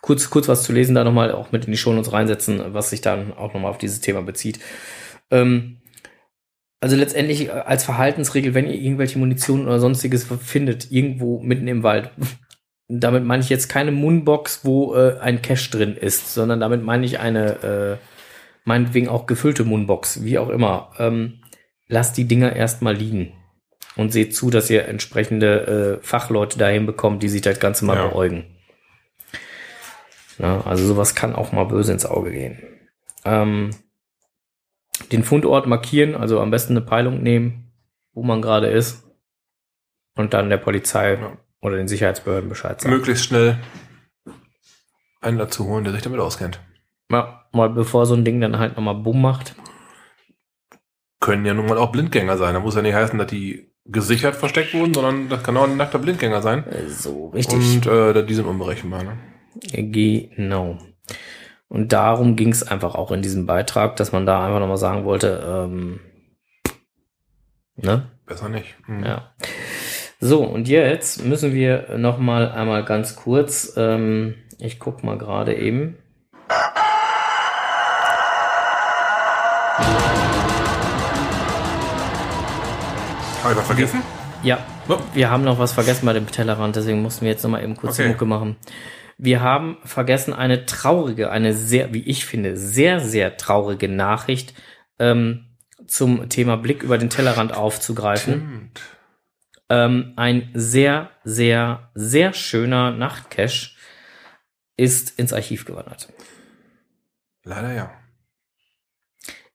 kurz, kurz was zu lesen, da nochmal auch mit in die Shownotes reinsetzen, was sich dann auch nochmal auf dieses Thema bezieht. Ähm, also letztendlich als Verhaltensregel, wenn ihr irgendwelche Munition oder sonstiges findet, irgendwo mitten im Wald, *laughs* damit meine ich jetzt keine Moonbox, wo äh, ein Cache drin ist, sondern damit meine ich eine, äh, meinetwegen auch gefüllte Moonbox, wie auch immer. Ähm, lasst die Dinger erstmal liegen. und seht zu, dass ihr entsprechende äh, Fachleute dahin bekommt, die sich das Ganze mal Ja. beäugen. Na, also sowas kann auch mal böse ins Auge gehen. Ähm, den Fundort markieren, also am besten eine Peilung nehmen, wo man gerade ist und dann der Polizei oder den Sicherheitsbehörden Bescheid sagen. Möglichst schnell einen dazu holen, der sich damit auskennt. Ja, mal bevor so ein Ding dann halt nochmal Bumm macht. Können ja nun mal auch Blindgänger sein. Da muss ja nicht heißen, dass die gesichert versteckt wurden, sondern das kann auch ein nackter Blindgänger sein. So, richtig. Und äh, die sind unberechenbar. Ne? Genau. Und darum ging es einfach auch in diesem Beitrag, dass man da einfach nochmal sagen wollte, ähm, ne? Besser nicht. Mhm. Ja. So, und jetzt müssen wir nochmal einmal ganz kurz, ähm, ich guck mal gerade eben. Habe ich was vergessen? Ja, wir haben noch was vergessen bei dem Tellerrand, deswegen mussten wir jetzt nochmal eben kurz die Okay. Mucke machen. Wir haben vergessen, eine traurige, eine sehr, wie ich finde, sehr, sehr traurige Nachricht ähm, zum Thema Blick über den Tellerrand aufzugreifen. Ähm, ein sehr, sehr, sehr schöner Nachtcache ist ins Archiv gewandert. Leider ja.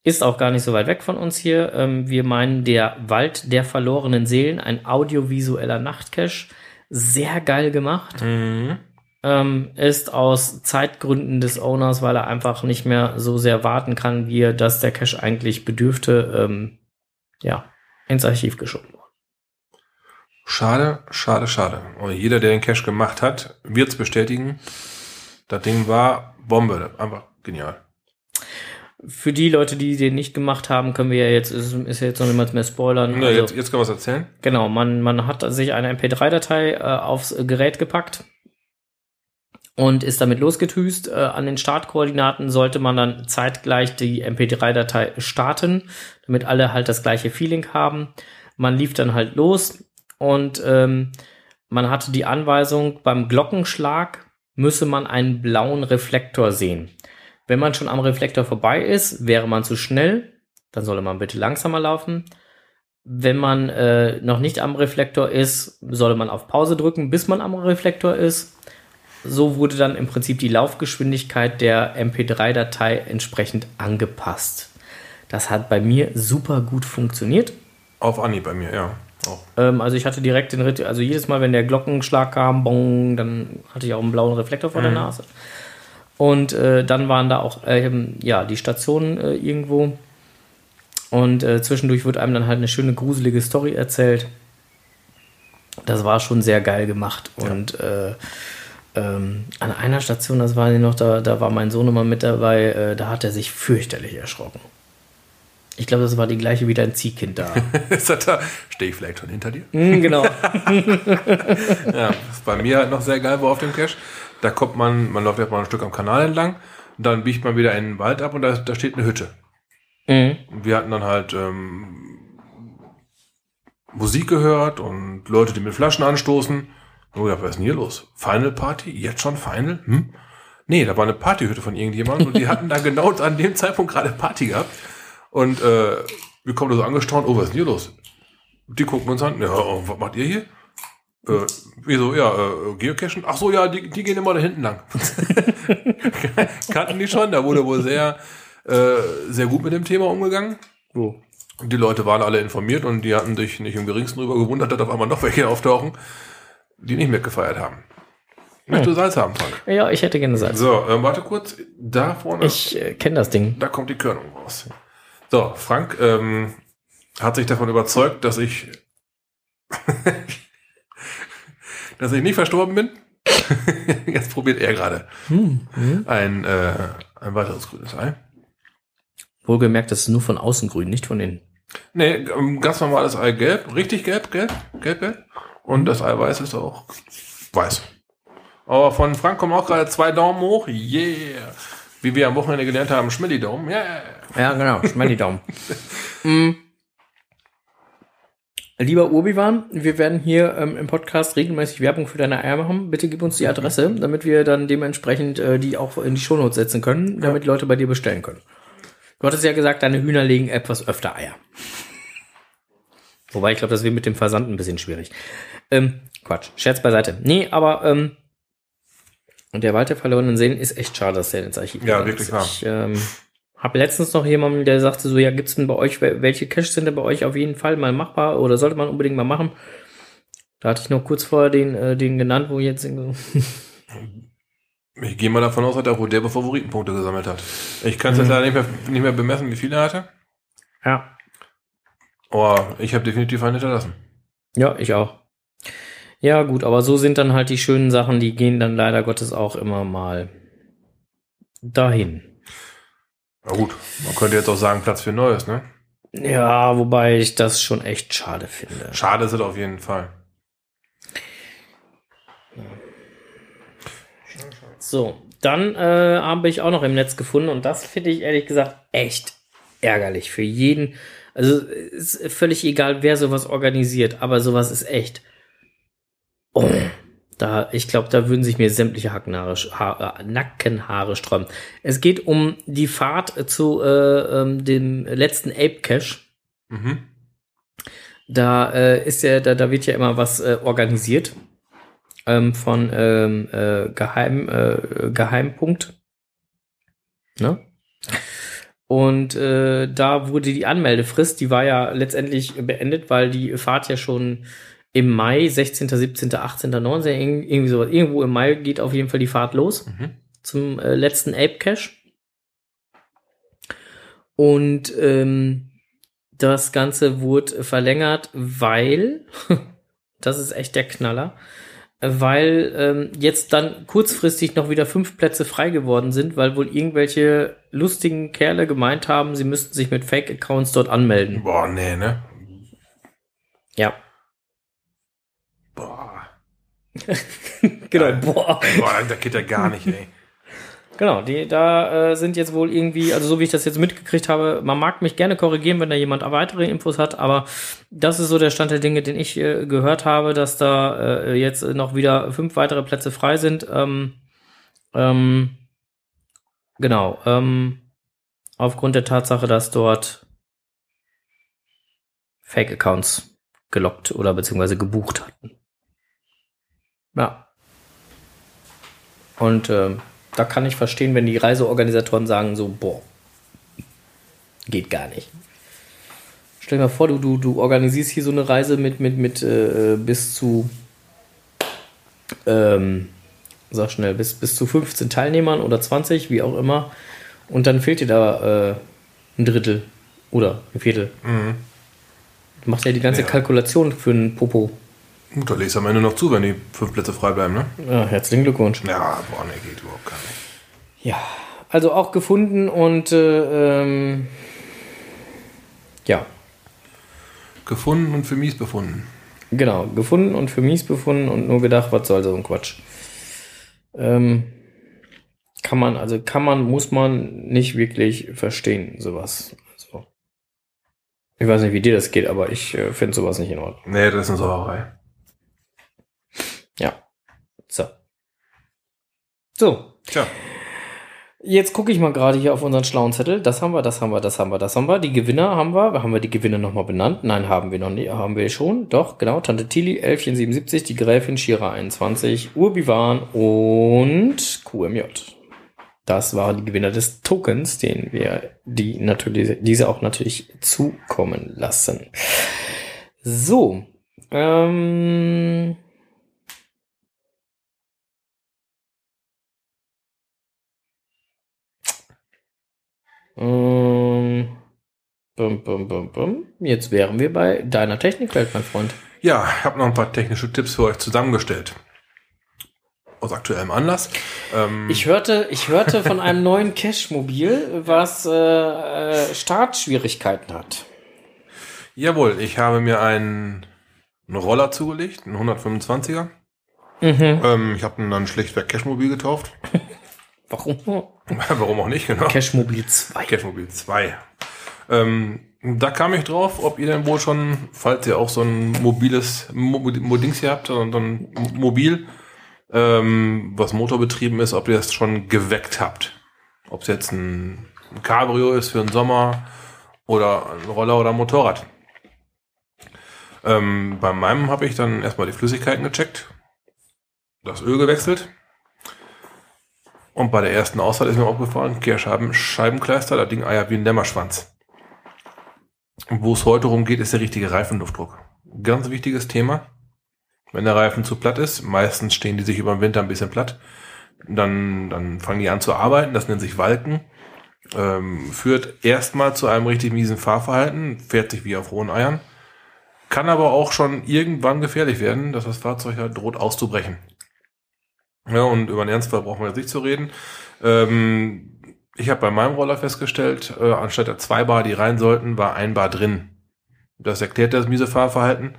Ist auch gar nicht so weit weg von uns hier. Ähm, wir meinen der Wald der verlorenen Seelen, ein audiovisueller Nachtcache. Sehr geil gemacht. Ähm, ist aus Zeitgründen des Owners, weil er einfach nicht mehr so sehr warten kann, wie er das der Cache eigentlich bedürfte, ähm, ja, ins Archiv geschoben worden. Schade, schade, schade. Und jeder, der den Cache gemacht hat, wird es bestätigen. Das Ding war Bombe. Einfach genial. Für die Leute, die den nicht gemacht haben, können wir ja jetzt, ist, ist ja jetzt noch niemand mehr spoilern. Na, Also- jetzt, jetzt können wir es erzählen. Genau, man, man hat sich eine MP3-Datei äh, aufs Gerät gepackt und ist damit losgetüst. Äh, an den Startkoordinaten sollte man dann zeitgleich die MP3-Datei starten, damit alle halt das gleiche Feeling haben. Man lief dann halt los und ähm, man hatte die Anweisung, beim Glockenschlag müsse man einen blauen Reflektor sehen. Wenn man schon am Reflektor vorbei ist, wäre man zu schnell, dann solle man bitte langsamer laufen. Wenn man äh, noch nicht am Reflektor ist, solle man auf Pause drücken, bis man am Reflektor ist. So wurde dann im Prinzip die Laufgeschwindigkeit der MP3-Datei entsprechend angepasst. Das hat bei mir super gut funktioniert. Auf Anhieb bei mir, ja. Ähm, also ich hatte direkt den Ritt, also jedes Mal, wenn der Glockenschlag kam, bong, dann hatte ich auch einen blauen Reflektor vor der Mhm. Nase. Und äh, dann waren da auch ähm, ja die Stationen äh, irgendwo. Und äh, zwischendurch wird einem dann halt eine schöne gruselige Story erzählt. Das war schon sehr geil gemacht. Und äh, ähm, an einer Station, das war noch, da, da war mein Sohn immer mit dabei, äh, da hat er sich fürchterlich erschrocken. Ich glaube, das war die gleiche wie dein Ziehkind da. *laughs* Stehe ich vielleicht schon hinter dir? Mm, genau. *laughs* ja, was bei mir halt noch sehr geil war auf dem Cache. Da kommt man, man läuft erstmal ein Stück am Kanal entlang und dann biegt man wieder in den Wald ab und da, da steht eine Hütte. Mhm. Und wir hatten dann halt ähm, Musik gehört und Leute, die mit Flaschen anstoßen. Oh ja, was ist denn hier los? Final Party? Jetzt schon Final? Hm? Nee, da war eine Partyhütte von irgendjemandem und die *laughs* hatten da genau an dem Zeitpunkt gerade Party gehabt. Und äh, wir kommen da so angestaunt, oh, was ist denn hier los? Die gucken uns an, ja, oh, was macht ihr hier? Äh, wieso, ja, äh, Geocachen? Ach so, ja, die, die gehen immer da hinten lang. *laughs* Kannten die schon, da wurde wohl sehr, äh, sehr gut mit dem Thema umgegangen. Oh. Die Leute waren alle informiert und die hatten sich nicht im geringsten darüber gewundert, dass auf einmal noch welche auftauchen, die nicht mitgefeiert haben. Möchtest du. Salz haben, Frank? Ja, ich hätte gerne Salz. So, ähm, warte kurz. Da vorne. Ich äh, kenne das Ding. Da kommt die Körnung raus. So, Frank ähm, hat sich davon überzeugt, dass ich, *laughs* dass ich nicht verstorben bin. *laughs* Jetzt probiert er gerade Hm, hm. ein, äh, ein weiteres grünes Ei. Wohlgemerkt, das ist nur von außen grün, nicht von innen. Nee, ähm, ganz normales Ei gelb, richtig gelb, gelb, gelb, gelb. Und das Eiweiß ist auch weiß. Aber von Frank kommen auch gerade zwei Daumen hoch. Yeah. Wie wir am Wochenende gelernt haben, Schmelly-Daumen. Yeah. Ja, genau, schmelly Daumen. *laughs* mm. Lieber Urbiwan, wir werden hier ähm, im Podcast regelmäßig Werbung für deine Eier machen. Bitte gib uns die Adresse, damit wir dann dementsprechend äh, die auch in die Shownotes setzen können, damit Leute bei dir bestellen können. Du hattest ja gesagt, deine Hühner legen etwas öfter Eier. Wobei ich glaube, das wird mit dem Versand ein bisschen schwierig. Ähm, Quatsch, Scherz beiseite. Nee, aber ähm, und der Wald der verlorenen Seelen ist echt schade, dass der ins Archiv Ja, wirklich ist. wahr. Ich ähm, habe letztens noch jemanden, der sagte so, ja, gibt's denn bei euch, wel- welche Caches sind denn bei euch auf jeden Fall mal machbar oder sollte man unbedingt mal machen? Da hatte ich noch kurz vorher den, äh, den genannt, wo jetzt *laughs* Ich gehe mal davon aus, dass der Rodebe Favoritenpunkte gesammelt hat. Ich kann es jetzt leider nicht mehr, nicht mehr bemessen, wie viele er hatte. Ja. Aber ich habe definitiv einen hinterlassen. Ja, ich auch. Ja, gut, aber so sind dann halt die schönen Sachen, die gehen dann leider Gottes auch immer mal dahin. Na gut, man könnte jetzt auch sagen, Platz für Neues, ne? Ja, wobei ich das schon echt schade finde. Schade ist es auf jeden Fall. So, dann äh, habe ich auch noch im Netz gefunden und das finde ich ehrlich gesagt echt ärgerlich für jeden. Also ist völlig egal, wer sowas organisiert, aber sowas ist echt. Oh, da, ich glaube, da würden sich mir sämtliche Hackenhaare, Haare, Nackenhaare sträuben. Es geht um die Fahrt zu äh, ähm, dem letzten Ape Cache. Mhm. Da äh, ist ja, da, da wird ja immer was äh, organisiert ähm, von ähm, äh, Geheim, äh, Geheimpunkt. Ne? Und äh, da wurde die Anmeldefrist, die war ja letztendlich beendet, weil die Fahrt ja schon im Mai, 16., 17., 18., 19., irg- irgendwie sowas, irgendwo im Mai geht auf jeden Fall die Fahrt los Mhm. zum äh, letzten Ape Cache. Und ähm, das Ganze wurde verlängert, weil, *laughs* das ist echt der Knaller, weil ähm, jetzt dann kurzfristig noch wieder fünf Plätze frei geworden sind, weil wohl irgendwelche lustigen Kerle gemeint haben, sie müssten sich mit Fake-Accounts dort anmelden. Boah, nee, ne? Ja. Genau, boah. Boah, da geht ja gar nicht, ey. Genau, die da äh, sind jetzt wohl irgendwie, also so wie ich das jetzt mitgekriegt habe, man mag mich gerne korrigieren, wenn da jemand weitere Infos hat, aber das ist so der Stand der Dinge, den ich äh, gehört habe, dass da äh, jetzt noch wieder fünf weitere Plätze frei sind. Ähm, ähm, genau, ähm, aufgrund der Tatsache, dass dort Fake-Accounts gelockt oder beziehungsweise gebucht hatten. Ja. Und ähm, da kann ich verstehen, wenn die Reiseorganisatoren sagen so, boah, geht gar nicht. Stell dir mal vor, du, du, du organisierst hier so eine Reise mit, mit, mit äh, bis zu, ähm, sag schnell, bis, bis zu 15 Teilnehmern oder 20, wie auch immer. Und dann fehlt dir da äh, ein Drittel oder ein Viertel. Mhm. Du machst ja die ganze Ja. Kalkulation für einen Popo. Gut, da du am Ende noch zu, wenn die fünf Plätze frei bleiben, ne? Ja, herzlichen Glückwunsch. Ja, boah, ne, geht überhaupt gar nicht. Ja, also auch gefunden und äh, ähm, ja, Gefunden und für mies befunden. genau, gefunden und für mies befunden und nur gedacht, was soll so ein Quatsch. Ähm, kann man, also kann man, muss man nicht wirklich verstehen, sowas. Also, ich weiß nicht, wie dir das geht, aber ich äh, finde sowas nicht in Ordnung. Nee, das ist eine Sauerei. Ja. So. So. Tja. Jetzt gucke ich mal gerade hier auf unseren schlauen Zettel. Das haben wir, das haben wir, das haben wir, das haben wir. Die Gewinner haben wir. Haben wir die Gewinner nochmal benannt? Nein, haben wir noch nicht. Haben wir schon. Doch, genau. Tante Tilly, Elfchen 77, die Gräfin Shira 21, Urbiwan und QMJ. Das waren die Gewinner des Tokens, den wir die natürlich, diese auch natürlich zukommen lassen. So. Ähm, Ähm, bum, bum, bum, bum. Jetzt wären wir bei deiner Technikwelt, mein Freund. Ja, ich habe noch ein paar technische Tipps für euch zusammengestellt. Aus aktuellem Anlass. Ähm, Ich hörte, ich hörte von einem neuen Cash-Mobil, was äh, äh, Startschwierigkeiten hat. Jawohl, ich habe mir einen, einen Roller zugelegt, einen 125er. Mhm. Ähm, ich habe ihn dann schlichtweg Cashmobil getauft. *laughs* Warum? *laughs* Warum auch nicht, genau. Cashmobil 2. Cashmobil 2. Ähm, da kam ich drauf, ob ihr denn wohl schon, falls ihr auch so ein mobiles Mo Modings hier habt, so ein Mobil, ähm, was motorbetrieben ist, ob ihr das schon geweckt habt. Ob es jetzt ein, ein Cabrio ist für den Sommer oder ein Roller oder ein Motorrad. Ähm, bei meinem habe ich dann erstmal die Flüssigkeiten gecheckt, das Öl gewechselt. Und bei der ersten Ausfahrt ist mir aufgefallen, Kehrscheiben, Scheibenkleister, das Ding eiert wie ein Dämmerschwanz. Wo es heute rumgeht, ist der richtige Reifenluftdruck. Ganz wichtiges Thema. Wenn der Reifen zu platt ist, meistens stehen die sich über den Winter ein bisschen platt, dann, dann fangen die an zu arbeiten, das nennt sich Walken, ähm, führt erstmal zu einem richtig miesen Fahrverhalten, fährt sich wie auf hohen Eiern, kann aber auch schon irgendwann gefährlich werden, dass das Fahrzeug halt droht auszubrechen. Ja, und über den Ernstfall brauchen wir jetzt nicht zu reden. Ähm, ich habe bei meinem Roller festgestellt, äh, anstatt der zwei Bar, die rein sollten, war ein Bar drin. Das erklärt das miese Fahrverhalten.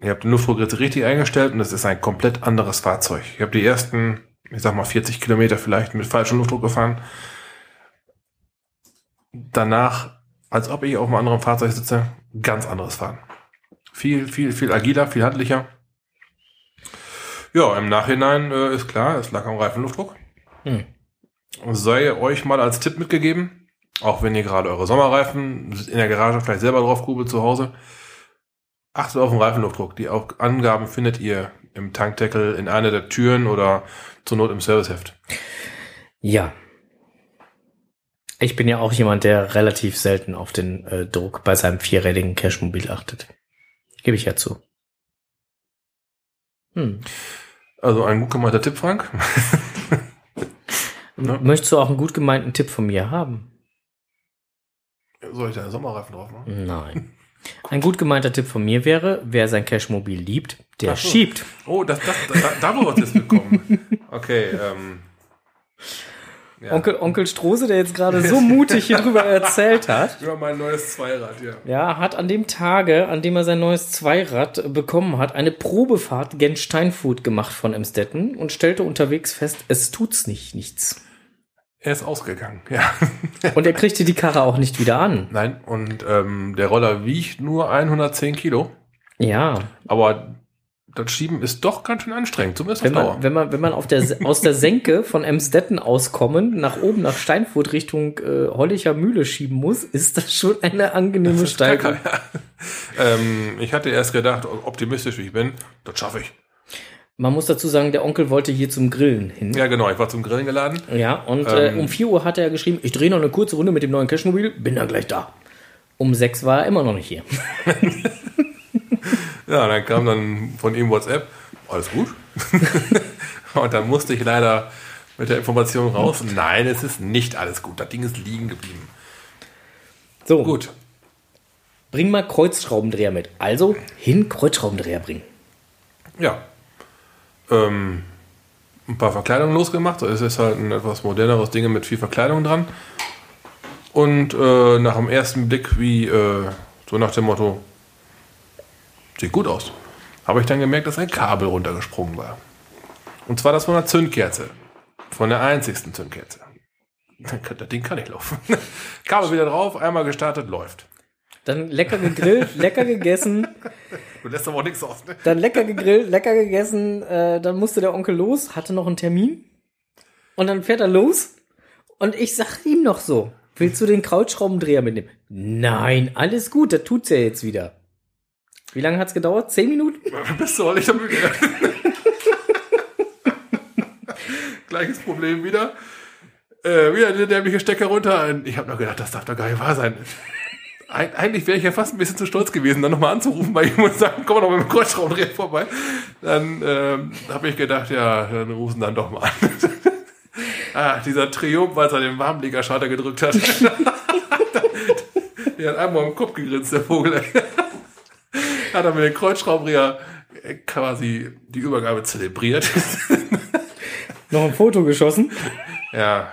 Ihr habt den Luftdruck jetzt richtig eingestellt und es ist ein komplett anderes Fahrzeug. Ich habe die ersten, ich sag mal 40 Kilometer vielleicht mit falschem Luftdruck gefahren. Danach, als ob ich auf einem anderen Fahrzeug sitze, ganz anderes Fahren. Viel, viel, viel agiler, viel handlicher. Ja, im Nachhinein äh, ist klar, es lag am Reifenluftdruck. Hm. Sei euch mal als Tipp mitgegeben, auch wenn ihr gerade eure Sommerreifen in der Garage vielleicht selber drauf grubelt zu Hause, achtet auf den Reifenluftdruck. Die Angaben findet ihr im Tankdeckel in einer der Türen oder zur Not im Serviceheft. Ja. Ich bin ja auch jemand, der relativ selten auf den äh, Druck bei seinem vierrädigen Cashmobil achtet. Gebe ich ja zu. Hm. Also ein gut gemeinter Tipp, Frank. Ja. *laughs* Möchtest du auch einen gut gemeinten Tipp von mir haben? Soll ich da einen Sommerreifen drauf machen? Nein. Ein gut gemeinter Tipp von mir wäre, wer sein Cashmobil liebt, der so. schiebt. Oh, das, das, da, da wo wir uns jetzt bekommen. *laughs* Okay, ähm. Ja. Onkel, Onkel Strose, der jetzt gerade so mutig hier drüber *laughs* erzählt hat, Über mein neues Zweirad, ja. ja, hat an dem Tage, an dem er sein neues Zweirad bekommen hat, eine Probefahrt gen Steinfurt gemacht von Emstetten und stellte unterwegs fest, es tut's nicht, nichts. Er ist ausgegangen, ja. Und er kriegte die Karre auch nicht wieder an. Nein, und ähm, der Roller wiegt nur 110 Kilo. Ja. Aber das Schieben ist doch ganz schön anstrengend, zumindest Wenn auf Dauer. man, wenn man, wenn man auf der, aus der Senke von Emsdetten auskommend nach oben nach Steinfurt Richtung äh, Hollicher Mühle schieben muss, ist das schon eine angenehme Steigung. Kacke, ja. ähm, ich hatte erst gedacht, optimistisch wie ich bin, das schaffe ich. Man muss dazu sagen, der Onkel wollte hier zum Grillen hin. Ja, genau, ich war zum Grillen geladen. Ja, und äh, Ähm. um 4 Uhr hat er geschrieben, ich drehe noch eine kurze Runde mit dem neuen Cashmobil, bin dann gleich da. Um 6 war er immer noch nicht hier. *laughs* Ja, dann kam dann von ihm WhatsApp, alles gut. *laughs* und dann musste ich leider mit der Information raus, nein, es ist nicht alles gut. Das Ding ist liegen geblieben. So. Gut. Bring mal Kreuzschraubendreher mit. Also hin Kreuzschraubendreher bringen. Ja. Ähm, ein paar Verkleidungen losgemacht. Es ist halt ein etwas moderneres Ding mit viel Verkleidung dran. Und äh, nach dem ersten Blick, wie äh, so nach dem Motto, sieht gut aus, habe ich dann gemerkt, dass ein Kabel runtergesprungen war. Und zwar das von der Zündkerze. Von der einzigsten Zündkerze. Das Ding kann nicht laufen. *laughs* Kabel wieder drauf, einmal gestartet, läuft. Dann lecker gegrillt, lecker gegessen, Du lässt aber auch nichts aus, ne? dann lecker gegrillt, lecker gegessen, äh, dann musste der Onkel los, hatte noch einen Termin und dann fährt er los und ich sag ihm noch so, willst du den Kreuzschraubendreher mitnehmen? Nein, alles gut, das tut's ja jetzt wieder. Wie lange hat's gedauert? Zehn Minuten? *laughs* Bist du nicht müde? *laughs* Gleiches Problem wieder. Äh, wieder der dämliche Stecker runter. Ich habe noch gedacht, das darf doch gar nicht wahr sein. Eig eigentlich wäre ich ja fast ein bisschen zu stolz gewesen, dann nochmal anzurufen bei ihm und sagen, komm mal mit dem Kreuzschraubendreher vorbei. Dann ähm, habe ich gedacht, ja, dann rufen dann doch mal an. *laughs* ah, dieser Triumph, als er den Warmliegerschalter gedrückt hat. der hat einmal im Kopf gegrinst, der Vogel. Hat er mit dem Kreuzschraubendreher quasi die Übergabe zelebriert. *laughs* Noch ein Foto geschossen? Ja,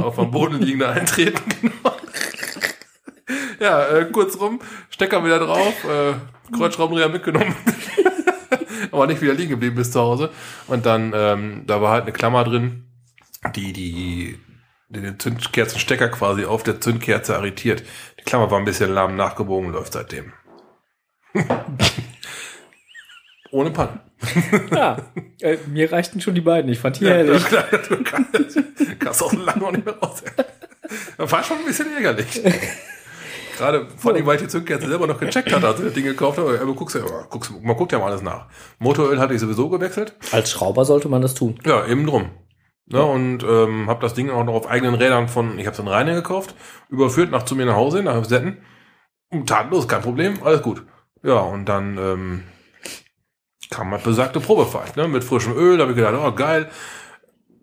auf am Boden liegende Eintreten, *laughs* genau. Ja, äh, kurzrum, Stecker wieder drauf, äh, Kreuzschraubendreher mitgenommen. *laughs* Aber nicht wieder liegen geblieben bis zu Hause. Und dann, ähm, da war halt eine Klammer drin, die, die, die den Zündkerzenstecker quasi auf der Zündkerze arretiert. Die Klammer war ein bisschen lahm nachgebogen, läuft seitdem. *laughs* Ohne Pannen. *laughs* Ja, äh, mir reichten schon die beiden. Ich fand die herrlich. klar, du kannst, kannst auch lange noch nicht mehr raus. Das war schon ein bisschen ärgerlich. Gerade vor allem, weil ich die Zündkerze selber noch gecheckt hatte, als ich das Ding gekauft habe. Aber guckst ja, guckst, man guckt ja mal alles nach. Motoröl hatte ich sowieso gewechselt. Als Schrauber sollte man das tun. Ja, eben drum. Ne, und ähm, habe das Ding auch noch auf eigenen Rädern von, ich habe es in Rheine gekauft, überführt nach zu mir nach Hause, nach Setten. Tatenlos, kein Problem, alles gut. Ja, und dann ähm, kam halt besagte Probefahrt, ne, mit frischem Öl. Da habe ich gedacht, oh geil,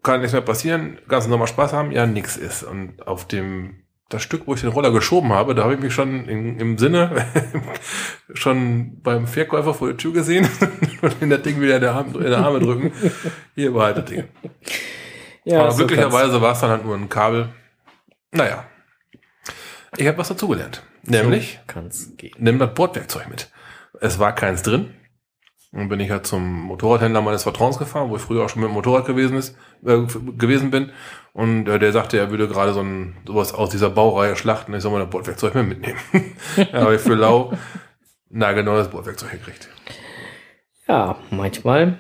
kann nichts mehr passieren, ganz normal Spaß haben, ja, nix ist. Und auf dem das Stück, wo ich den Roller geschoben habe, da habe ich mich schon in, im Sinne *laughs* schon beim Verkäufer vor der Tür gesehen *laughs* und in das Ding wieder in der, Arme, in der Arme drücken. Hier war halt das Ding. Ja, Aber glücklicherweise war es dann halt nur ein Kabel. Naja. Ich habe was dazugelernt. Nämlich, so kann's gehen. nimm das Bordwerkzeug mit. Es war keins drin. Und bin ich halt zum Motorradhändler meines Vertrauens gefahren, wo ich früher auch schon mit dem Motorrad gewesen, ist, äh, gewesen bin. Und äh, der sagte, er würde gerade so ein sowas aus dieser Baureihe schlachten. Ich soll mal das Bordwerkzeug mehr mitnehmen. *laughs* da habe ich für lau nagelneues Bordwerkzeug gekriegt. Ja, manchmal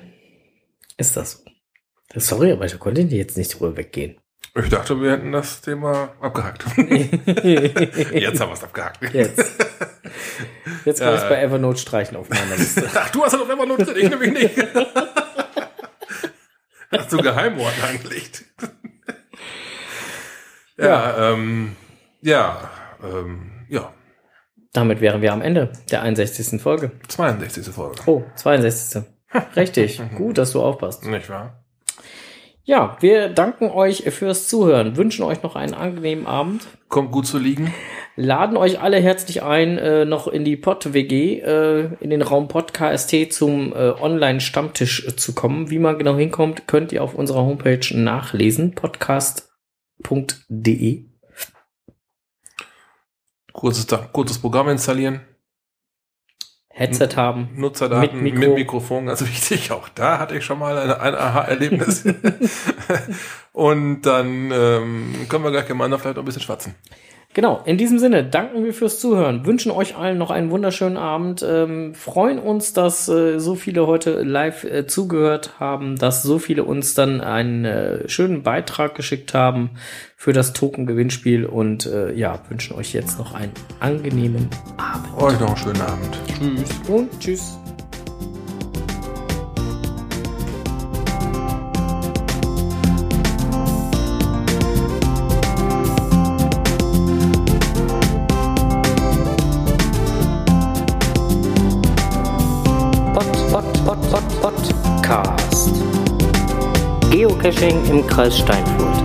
ist das so. Sorry, aber ich konnte jetzt nicht drüber weggehen. Ich dachte, wir hätten das Thema abgehakt. *laughs* Jetzt haben wir es abgehakt. Jetzt. Jetzt kann ich es bei Evernote streichen auf meiner Liste. *laughs* Ach, du hast es auf Evernote drin, ich nämlich nicht. *laughs* Hast du Geheimworte angelegt? ja, ja, ähm, ja, ähm, ja. Damit wären wir am Ende der 61. Folge. 62. Folge. Oh, 62. Richtig. Gut, dass du aufpasst. Nicht wahr? Ja, wir danken euch fürs Zuhören, wünschen euch noch einen angenehmen Abend. Kommt gut zu liegen. Laden euch alle herzlich ein, äh, noch in die Pod-WG, äh, in den Raum Podcast zum äh, Online-Stammtisch äh, zu kommen. Wie man genau hinkommt, könnt ihr auf unserer Homepage nachlesen, podcast.de. Kurzes, kurzes Programm installieren. Headset haben. Nutzerdaten mit, Mikro. mit Mikrofon, ganz wichtig. Auch da hatte ich schon mal ein, ein Aha-Erlebnis. *laughs* Und dann ähm, können wir gleich gemeinsam vielleicht auch ein bisschen schwatzen. Genau, in diesem Sinne danken wir fürs Zuhören, wünschen euch allen noch einen wunderschönen Abend, ähm, freuen uns, dass äh, so viele heute live äh, zugehört haben, dass so viele uns dann einen äh, schönen Beitrag geschickt haben für das Token-Gewinnspiel und äh, ja, wünschen euch jetzt noch einen angenehmen Abend. Euch noch einen schönen Abend. Tschüss. Und tschüss. Geocaching im Kreis Steinfurt.